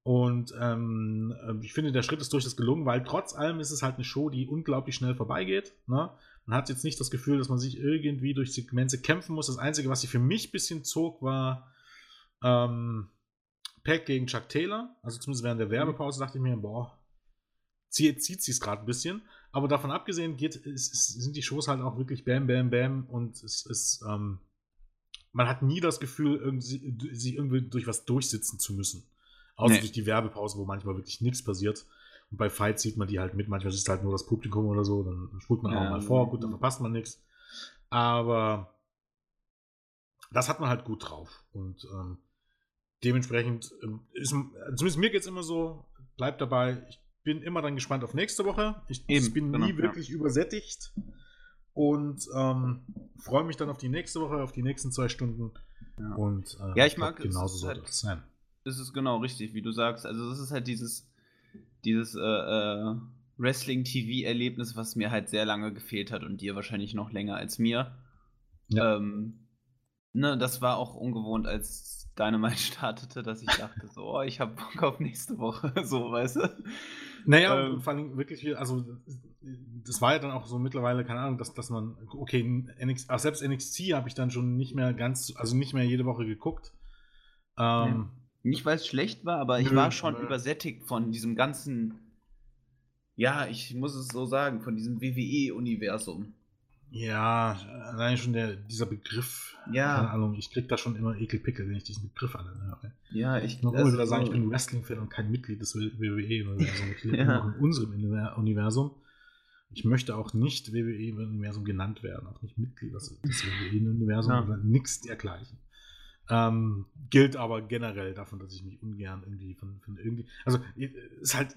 Und ähm, äh, ich finde, der Schritt ist durchaus gelungen, weil trotz allem ist es halt eine Show, die unglaublich schnell vorbeigeht. Ne? Man hat jetzt nicht das Gefühl, dass man sich irgendwie durch Segmente kämpfen muss. Das Einzige, was sich für mich ein bisschen zog, war ähm, Pack gegen Chuck Taylor. Also zumindest während der mhm. Werbepause dachte ich mir, boah, zieht, zieht sie es gerade ein bisschen. Aber davon abgesehen geht, ist, ist, sind die Shows halt auch wirklich Bam, Bam, Bam und es ist, ähm, man hat nie das Gefühl, irgendwie, sich irgendwie durch was durchsitzen zu müssen. Außer nee. durch die Werbepause, wo manchmal wirklich nichts passiert. Und bei Fights sieht man die halt mit, manchmal ist es halt nur das Publikum oder so, dann spult man ja, auch mal vor, gut, dann verpasst man nichts. Aber das hat man halt gut drauf. Und ähm, dementsprechend ähm, ist, zumindest mir geht es immer so, bleibt dabei, ich bin immer dann gespannt auf nächste Woche. Ich, Eben, bin genau, nie wirklich ja. übersättigt und ähm, freue mich dann auf die nächste Woche, auf die nächsten zwei Stunden. Ja, und äh, ja ich mag genauso soll halt, das sein. Das ist genau richtig, wie du sagst. Also das ist halt dieses, dieses äh, äh, Wrestling-TV-Erlebnis, was mir halt sehr lange gefehlt hat und dir wahrscheinlich noch länger als mir. Ja. Ähm, ne, das war auch ungewohnt, als Dynamite startete, dass ich dachte, so, oh, ich habe Bock auf nächste Woche, so, weißt du? Naja, ähm, vor allem wirklich viel, also das war ja dann auch so mittlerweile, keine Ahnung, dass, dass man, okay, NXT, selbst NXT habe ich dann schon nicht mehr ganz, also nicht mehr jede Woche geguckt. Ähm, nicht, weil es schlecht war, aber ich war schon übersättigt von diesem ganzen, ja, ich muss es so sagen, von diesem WWE-Universum. Ja, allein schon der, dieser Begriff. Ja. Keine Ahnung, ich krieg da schon immer Ekelpickel, wenn ich diesen Begriff alle höre. Ja, ich kann also, wieder sagen, ich bin Wrestling-Fan und kein Mitglied des WWE-Universums. Ich lebe ja. in unserem Universum. Ich möchte auch nicht WWE-Universum genannt werden, auch nicht Mitglied des, WWE-Universums ja. nichts dergleichen. Ähm, gilt aber generell davon, dass ich mich ungern irgendwie von, von irgendwie. Also, ist halt.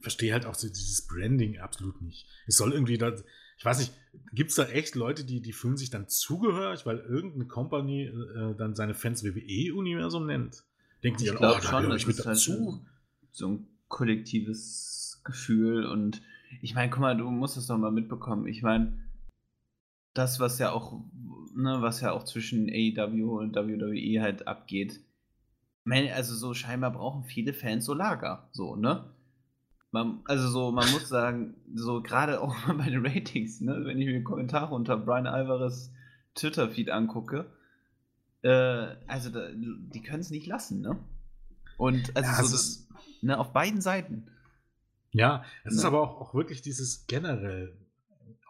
Verstehe halt auch so dieses Branding absolut nicht. Es soll irgendwie da ich weiß nicht, gibt es da echt Leute, die, die fühlen sich dann zugehörig, weil irgendeine Company äh, dann seine Fans WWE-Universum nennt? Denkt sich, oh, da schon, ich mit halt dazu. Halt so ein kollektives Gefühl und ich meine, guck mal, du musst es doch mal mitbekommen. Ich meine, das, was ja auch, ne, was ja auch zwischen AEW und WWE halt abgeht, also so scheinbar brauchen viele Fans so Lager, so, ne? Man, also so, man muss sagen, so gerade auch bei den Ratings, ne, wenn ich mir Kommentare unter Brian Alvarez Twitter-Feed angucke, äh, also da, die können es nicht lassen, ne? Und also, ja, so, das, ne, auf beiden Seiten. Ja, es ne? ist aber auch, auch wirklich dieses generell,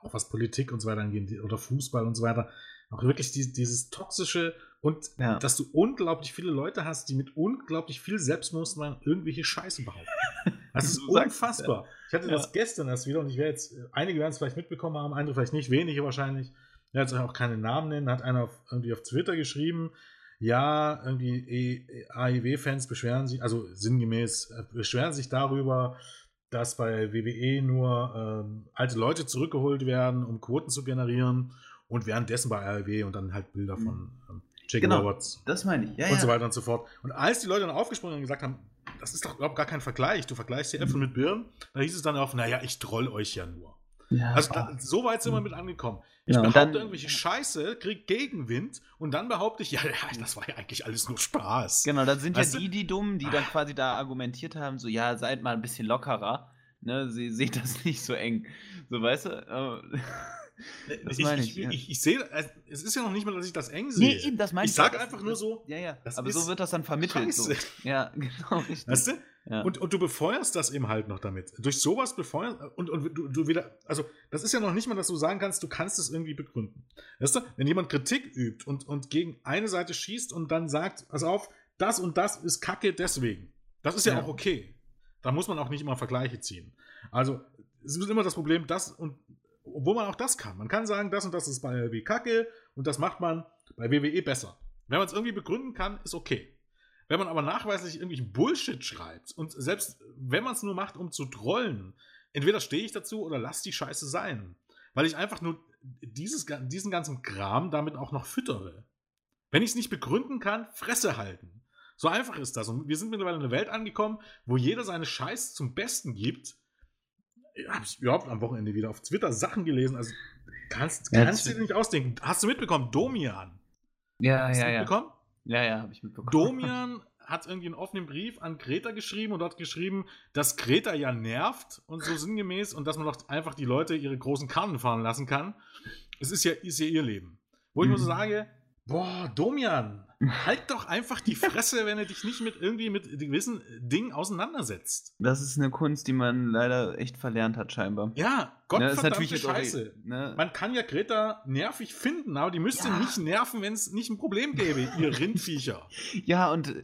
auch was Politik und so weiter angeht, oder Fußball und so weiter, auch wirklich die, dieses toxische und ja. dass du unglaublich viele Leute hast, die mit unglaublich viel Selbstbewusstsein irgendwelche Scheiße behaupten. Das ist unfassbar. Ich hatte ja. das gestern erst wieder und ich werde jetzt, einige werden es vielleicht mitbekommen haben, andere vielleicht nicht, wenige wahrscheinlich. Er hat auch keine Namen nennen, hat einer auf, irgendwie auf Twitter geschrieben, ja, irgendwie AEW-Fans beschweren sich, also sinngemäß, äh, beschweren sich darüber, dass bei WWE nur ähm, alte Leute zurückgeholt werden, um Quoten zu generieren und währenddessen bei AEW und dann halt Bilder von mhm. ähm, Jake genau, Roberts. Das meine ich, ja. Und ja. so weiter und so fort. Und als die Leute dann aufgesprungen und gesagt haben, das ist doch überhaupt gar kein Vergleich, du vergleichst die Äpfel mhm. mit Birnen, da hieß es dann auch, naja, ich troll euch ja nur. Ja, also da, so weit sind wir mit angekommen. Ich ja, behaupte dann, irgendwelche Scheiße, krieg Gegenwind und dann behaupte ich, ja, das war ja eigentlich alles nur Spaß. Genau, dann sind weißt ja die, die dummen, die dann quasi da argumentiert haben, so, ja, seid mal ein bisschen lockerer, ne, sie seht das nicht so eng. So, weißt du? Das ich, meine ich. Ich, ja. ich, ich, sehe, es ist ja noch nicht mal, dass ich das eng sehe. Nee, eben, das meine ich. Ich sage einfach nur so. Ja, ja. Aber so wird das dann vermittelt. So. Ja, genau. Richtig. Weißt du? Ja. Und, und du befeuerst das eben halt noch damit. Durch sowas befeuerst und, und du, du wieder, also das ist ja noch nicht mal, dass du sagen kannst, du kannst es irgendwie begründen. Weißt du, wenn jemand Kritik übt und, und gegen eine Seite schießt und dann sagt, pass auf, das und das ist Kacke deswegen. Das ist ja, ja. auch okay. Da muss man auch nicht immer Vergleiche ziehen. Also, es ist immer das Problem, das und obwohl man auch das kann. Man kann sagen, das und das ist bei WWE kacke und das macht man bei WWE besser. Wenn man es irgendwie begründen kann, ist okay. Wenn man aber nachweislich irgendwelchen Bullshit schreibt und selbst wenn man es nur macht, um zu trollen, entweder stehe ich dazu oder lass die Scheiße sein. Weil ich einfach nur dieses, diesen ganzen Kram damit auch noch füttere. Wenn ich es nicht begründen kann, Fresse halten. So einfach ist das. Und wir sind mittlerweile in einer Welt angekommen, wo jeder seine Scheiße zum Besten gibt habe ich überhaupt am Wochenende wieder auf Twitter Sachen gelesen. Also kannst, kannst du dir nicht ausdenken. Hast du mitbekommen? Domian. Ja, Hast ja, du mitbekommen? Ja, ja, habe ich mitbekommen. Domian hat irgendwie einen offenen Brief an Greta geschrieben und hat geschrieben, dass Greta ja nervt und so sinngemäß und dass man doch einfach die Leute ihre großen Karten fahren lassen kann. Es ist ja, ist ja ihr Leben. Wo ich mhm. nur so sage, boah, Domian, halt doch einfach die Fresse, wenn er dich nicht mit irgendwie mit gewissen Dingen auseinandersetzt. Das ist eine Kunst, die man leider echt verlernt hat, scheinbar. Ja, Gott Ne, ist natürlich jetzt auch- Scheiße. ne? Man kann ja Greta nervig finden, aber die müsste Ja. nicht nerven, wenn es nicht ein Problem gäbe, ihr Rindviecher. Ja, und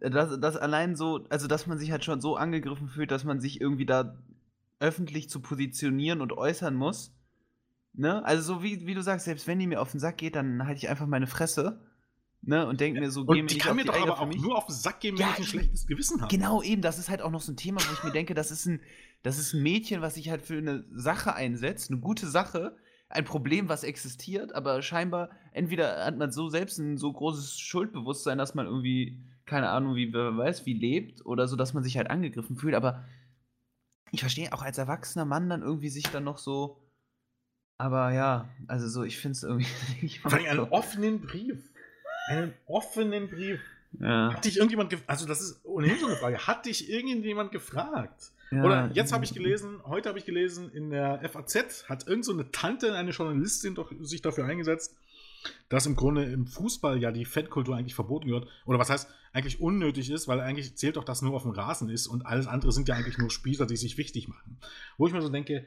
äh, das, das allein so, also dass man sich halt schon so angegriffen fühlt, dass man sich irgendwie da öffentlich zu positionieren und äußern muss. Ne? Also so wie, wie du sagst, selbst wenn die mir auf den Sack geht, dann halte ich einfach meine Fresse. Ne? Und denke mir so, geh Und die nicht kann auf mir die doch Eier aber auch mich. nur auf den Sack gehen, wenn Ja, ich ein schlechtes Gewissen habe. Genau, eben, das ist halt auch noch so ein Thema, wo ich mir denke, das ist ein, das ist ein Mädchen, was sich halt für eine Sache einsetzt, eine gute Sache, ein Problem, was existiert, aber scheinbar, entweder hat man so selbst ein so großes Schuldbewusstsein, dass man irgendwie, keine Ahnung, wie wer weiß, wie lebt, oder so, dass man sich halt angegriffen fühlt, aber ich verstehe auch als erwachsener Mann dann irgendwie sich dann noch so. Aber ja, also so, ich finde es irgendwie. ich Vor allem einen offenen Brief. Einen offenen Brief. ja, Hat dich irgendjemand gefragt? Also, das ist ohnehin so eine Frage. Hat dich irgendjemand gefragt? ja, Oder jetzt habe ich gelesen, heute habe ich gelesen, in der FAZ hat irgend so eine Tante, eine Journalistin doch sich dafür eingesetzt, dass im Grunde im Fußball ja die Fettkultur eigentlich verboten wird. Oder was heißt, eigentlich unnötig ist, weil eigentlich zählt doch, dass nur auf dem Rasen ist und alles andere sind ja eigentlich nur Spießer, die sich wichtig machen. Wo ich mir so denke,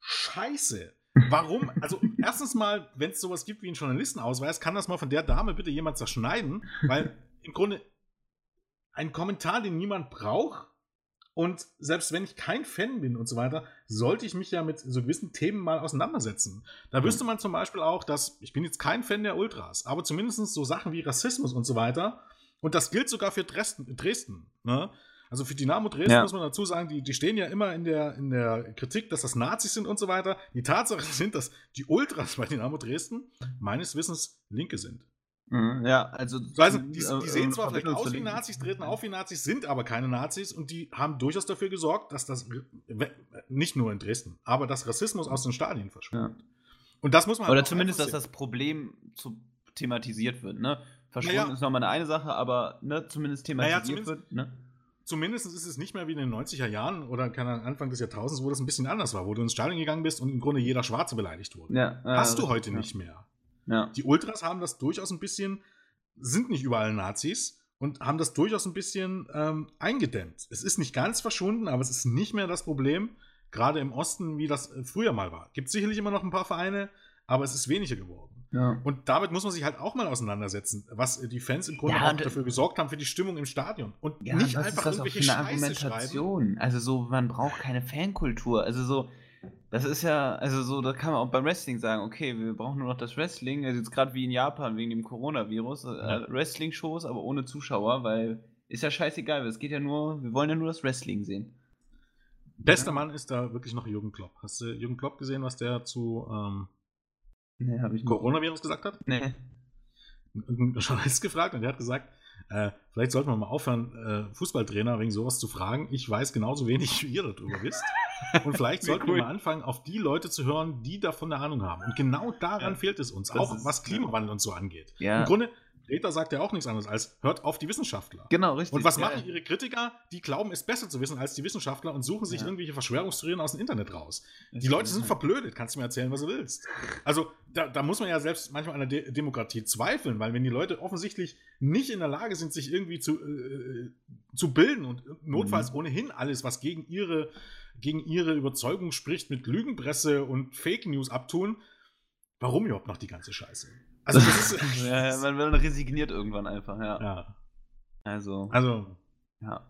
scheiße. Warum? Also, erstens mal, wenn es sowas gibt wie einen Journalistenausweis, kann das mal von der Dame bitte jemand zerschneiden, weil im Grunde ein Kommentar, den niemand braucht, und selbst wenn ich kein Fan bin und so weiter, sollte ich mich ja mit so gewissen Themen mal auseinandersetzen. Da wüsste man zum Beispiel auch, dass, ich bin jetzt kein Fan der Ultras, aber zumindest so Sachen wie Rassismus und so weiter, und das gilt sogar für Dresden. Dresden ne? Also für Dynamo Dresden Ja. muss man dazu sagen, die, die stehen ja immer in der, in der Kritik, dass das Nazis sind und so weiter. Die Tatsache sind, dass die Ultras bei Dynamo Dresden meines Wissens Linke sind. Mhm, ja, also. Also, die, äh, die sehen äh, zwar vielleicht Verbindung aus wie. Nazis, treten auf wie Nazis, sind aber keine Nazis und die haben durchaus dafür gesorgt, dass das nicht nur in Dresden, aber dass Rassismus aus den Stadien verschwindet. Und das muss man halt Oder auch zumindest, dass das Problem zu thematisiert wird, ne? Verschwunden Naja. ist nochmal eine, eine Sache, aber ne, zumindest Naja, thematisiert zumindest- wird, ne? Zumindest ist es nicht mehr wie in den 90er Jahren oder Ahnung, Anfang des Jahrtausends, wo das ein bisschen anders war, wo du ins Stadion gegangen bist und im Grunde jeder Schwarze beleidigt wurde. Ja, äh, Hast du heute ja. nicht mehr. Ja. Die Ultras haben das durchaus ein bisschen, sind nicht überall Nazis und haben das durchaus ein bisschen ähm, eingedämmt. Es ist nicht ganz verschwunden, aber es ist nicht mehr das Problem, gerade im Osten, wie das äh, früher mal war. Gibt sicherlich immer noch ein paar Vereine, aber es ist weniger geworden. Ja. Und damit muss man sich halt auch mal auseinandersetzen, was äh, die Fans im Grunde Ja, auch und- dafür gesorgt haben für die Stimmung im Stadion. Und Ja, nicht was einfach irgendwelche eine schreiben. Argumentation? Also so, man braucht keine Fankultur. Also so, das ist ja, also so, da kann man auch beim Wrestling sagen, okay, wir brauchen nur noch das Wrestling, also jetzt gerade wie in Japan wegen dem Coronavirus, äh. Wrestling-Shows, aber ohne Zuschauer, weil ist ja scheißegal, es geht ja nur, wir wollen ja nur das Wrestling sehen. Bester Mann ist da wirklich noch Jürgen Klopp. Hast du Jürgen Klopp gesehen, was der zu ähm, Nee, hab ich nicht. Coronavirus gesagt hat? Nee. ein Journalist gefragt und der hat gesagt, äh, vielleicht sollten wir mal aufhören, äh, Fußballtrainer wegen sowas zu fragen. Ich weiß genauso wenig, wie ihr darüber wisst. Und vielleicht sollten cool. wir mal anfangen, auf die Leute zu hören, die davon eine Ahnung haben. Und genau daran Ja. fehlt es uns, Das auch was Klimawandel und so angeht. Ja. Im Grunde, Greta sagt ja auch nichts anderes als, hört auf die Wissenschaftler. Genau, richtig. Und was ja. machen ihre Kritiker? Die glauben, es besser zu wissen als die Wissenschaftler und suchen sich Ja. irgendwelche Verschwörungstheorien aus dem Internet raus. Die Leute sind ja. verblödet, kannst du mir erzählen, was du willst. Also, da, da muss man ja selbst manchmal an der De Demokratie zweifeln, weil wenn die Leute offensichtlich nicht in der Lage sind, sich irgendwie zu, äh, zu bilden und notfalls Mhm. ohnehin alles, was gegen ihre, gegen ihre Überzeugung spricht, mit Lügenpresse und Fake News abtun, warum überhaupt noch die ganze Scheiße? Also, das ist. ja, man man resigniert irgendwann einfach, ja. ja. Also, Also, ja.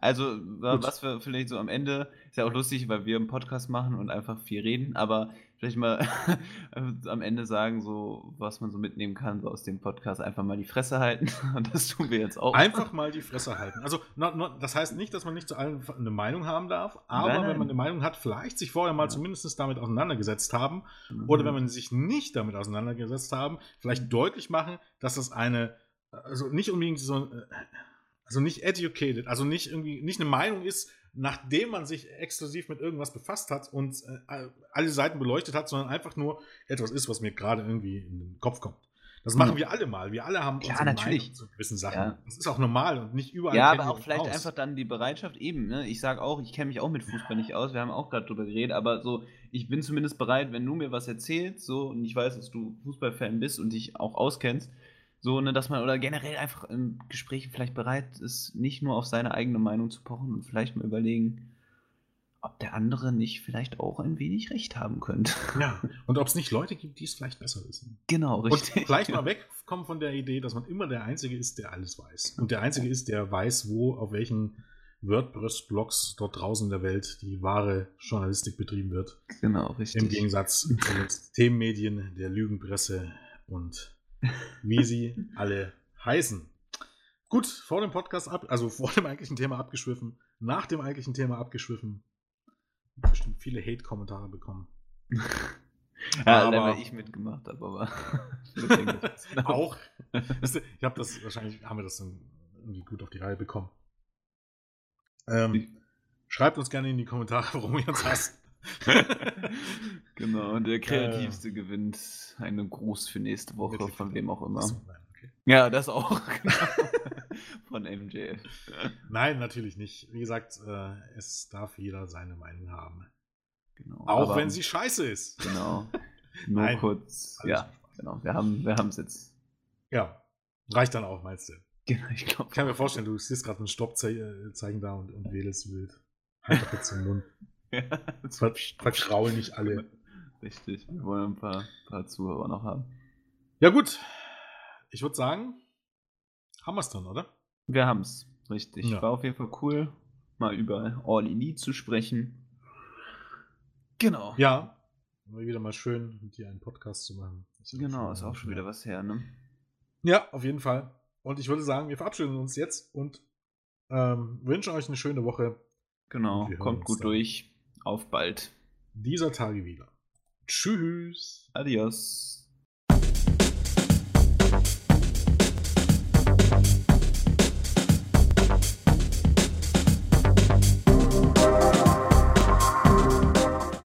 Also, Gut. was wir vielleicht so am Ende, ist ja auch lustig, weil wir einen Podcast machen und einfach viel reden, aber vielleicht mal am Ende sagen, so, was man so mitnehmen kann, so aus dem Podcast, einfach mal die Fresse halten. Und das tun wir jetzt auch. Einfach mal die Fresse halten. Also, no, no, das heißt nicht, dass man nicht zu allem eine Meinung haben darf, aber Nein, nein. wenn man eine Meinung hat, vielleicht sich vorher mal Ja. zumindest damit auseinandergesetzt haben Mhm. oder wenn man sich nicht damit auseinandergesetzt haben, vielleicht deutlich machen, dass das eine, also nicht unbedingt so, äh, also nicht educated, also nicht irgendwie, nicht eine Meinung ist, nachdem man sich exklusiv mit irgendwas befasst hat und äh, alle Seiten beleuchtet hat, sondern einfach nur etwas ist, was mir gerade irgendwie in den Kopf kommt. Das machen Mhm. wir alle mal. Wir alle haben Klar, unsere natürlich. Meinung zu gewissen Sachen. Ja. Das ist auch normal und nicht überall. Ja, aber auch vielleicht aus. einfach dann die Bereitschaft eben, ne? Ich sage auch, ich kenne mich auch mit Fußball nicht aus, wir haben auch gerade drüber geredet, aber so, ich bin zumindest bereit, wenn du mir was erzählst, so, und ich weiß, dass du Fußballfan bist und dich auch auskennst, So, ne, dass man oder generell einfach im Gespräch vielleicht bereit ist, nicht nur auf seine eigene Meinung zu pochen und vielleicht mal überlegen, ob der andere nicht vielleicht auch ein wenig recht haben könnte. Ja, und ob es nicht Leute gibt, die es vielleicht besser wissen. Genau, richtig. Und vielleicht mal wegkommen von der Idee, dass man immer der Einzige ist, der alles weiß. Und der Einzige ist, der weiß, wo, auf welchen WordPress-Blogs dort draußen in der Welt die wahre Journalistik betrieben wird. Genau, richtig. Im Gegensatz zu den Themenmedien, der Lügenpresse und wie sie alle heißen. Gut, vor dem Podcast ab, also vor dem eigentlichen Thema abgeschwiffen, nach dem eigentlichen Thema abgeschwiffen. Bestimmt viele Hate-Kommentare bekommen. Ja, aber, weil ich mitgemacht habe, aber auch. Ich habe das wahrscheinlich haben wir das irgendwie gut auf die Reihe bekommen. Ähm, schreibt uns gerne in die Kommentare, warum ihr uns hasst. genau, der Kreativste äh, gewinnt einen Gruß für nächste Woche, von wem auch immer. So, nein, okay. Ja, das auch. Genau. von MJF. Nein, natürlich nicht. Wie gesagt, äh, es darf jeder seine Meinung haben. Genau, auch wenn sie scheiße ist. Genau. Nur Nein, kurz. Ja, genau. Wir haben wir es jetzt. Ja, reicht dann auch, meinst du? Genau, ich glaube. Ich kann mir vorstellen, du siehst gerade ein Stoppzeichen da und, und wählst wild. Halt doch jetzt den Mund. ja, Ver verkraul nicht alle. Richtig, wir wollen ein paar, paar Zuhörer noch haben. Ja, gut. Ich würde sagen, haben wir es dann, oder? Wir haben es, richtig. Ja. War auf jeden Fall cool, mal über All Elite zu sprechen. Genau. Ja, war wieder mal schön, mit dir einen Podcast zu machen. Ist genau, ist auch schon wieder was her, ne? Ja, auf jeden Fall. Und ich würde sagen, wir verabschieden uns jetzt und ähm, wünschen euch eine schöne Woche. Genau, kommt gut durch. Auf bald. Dieser Tage wieder. Tschüss. Adios.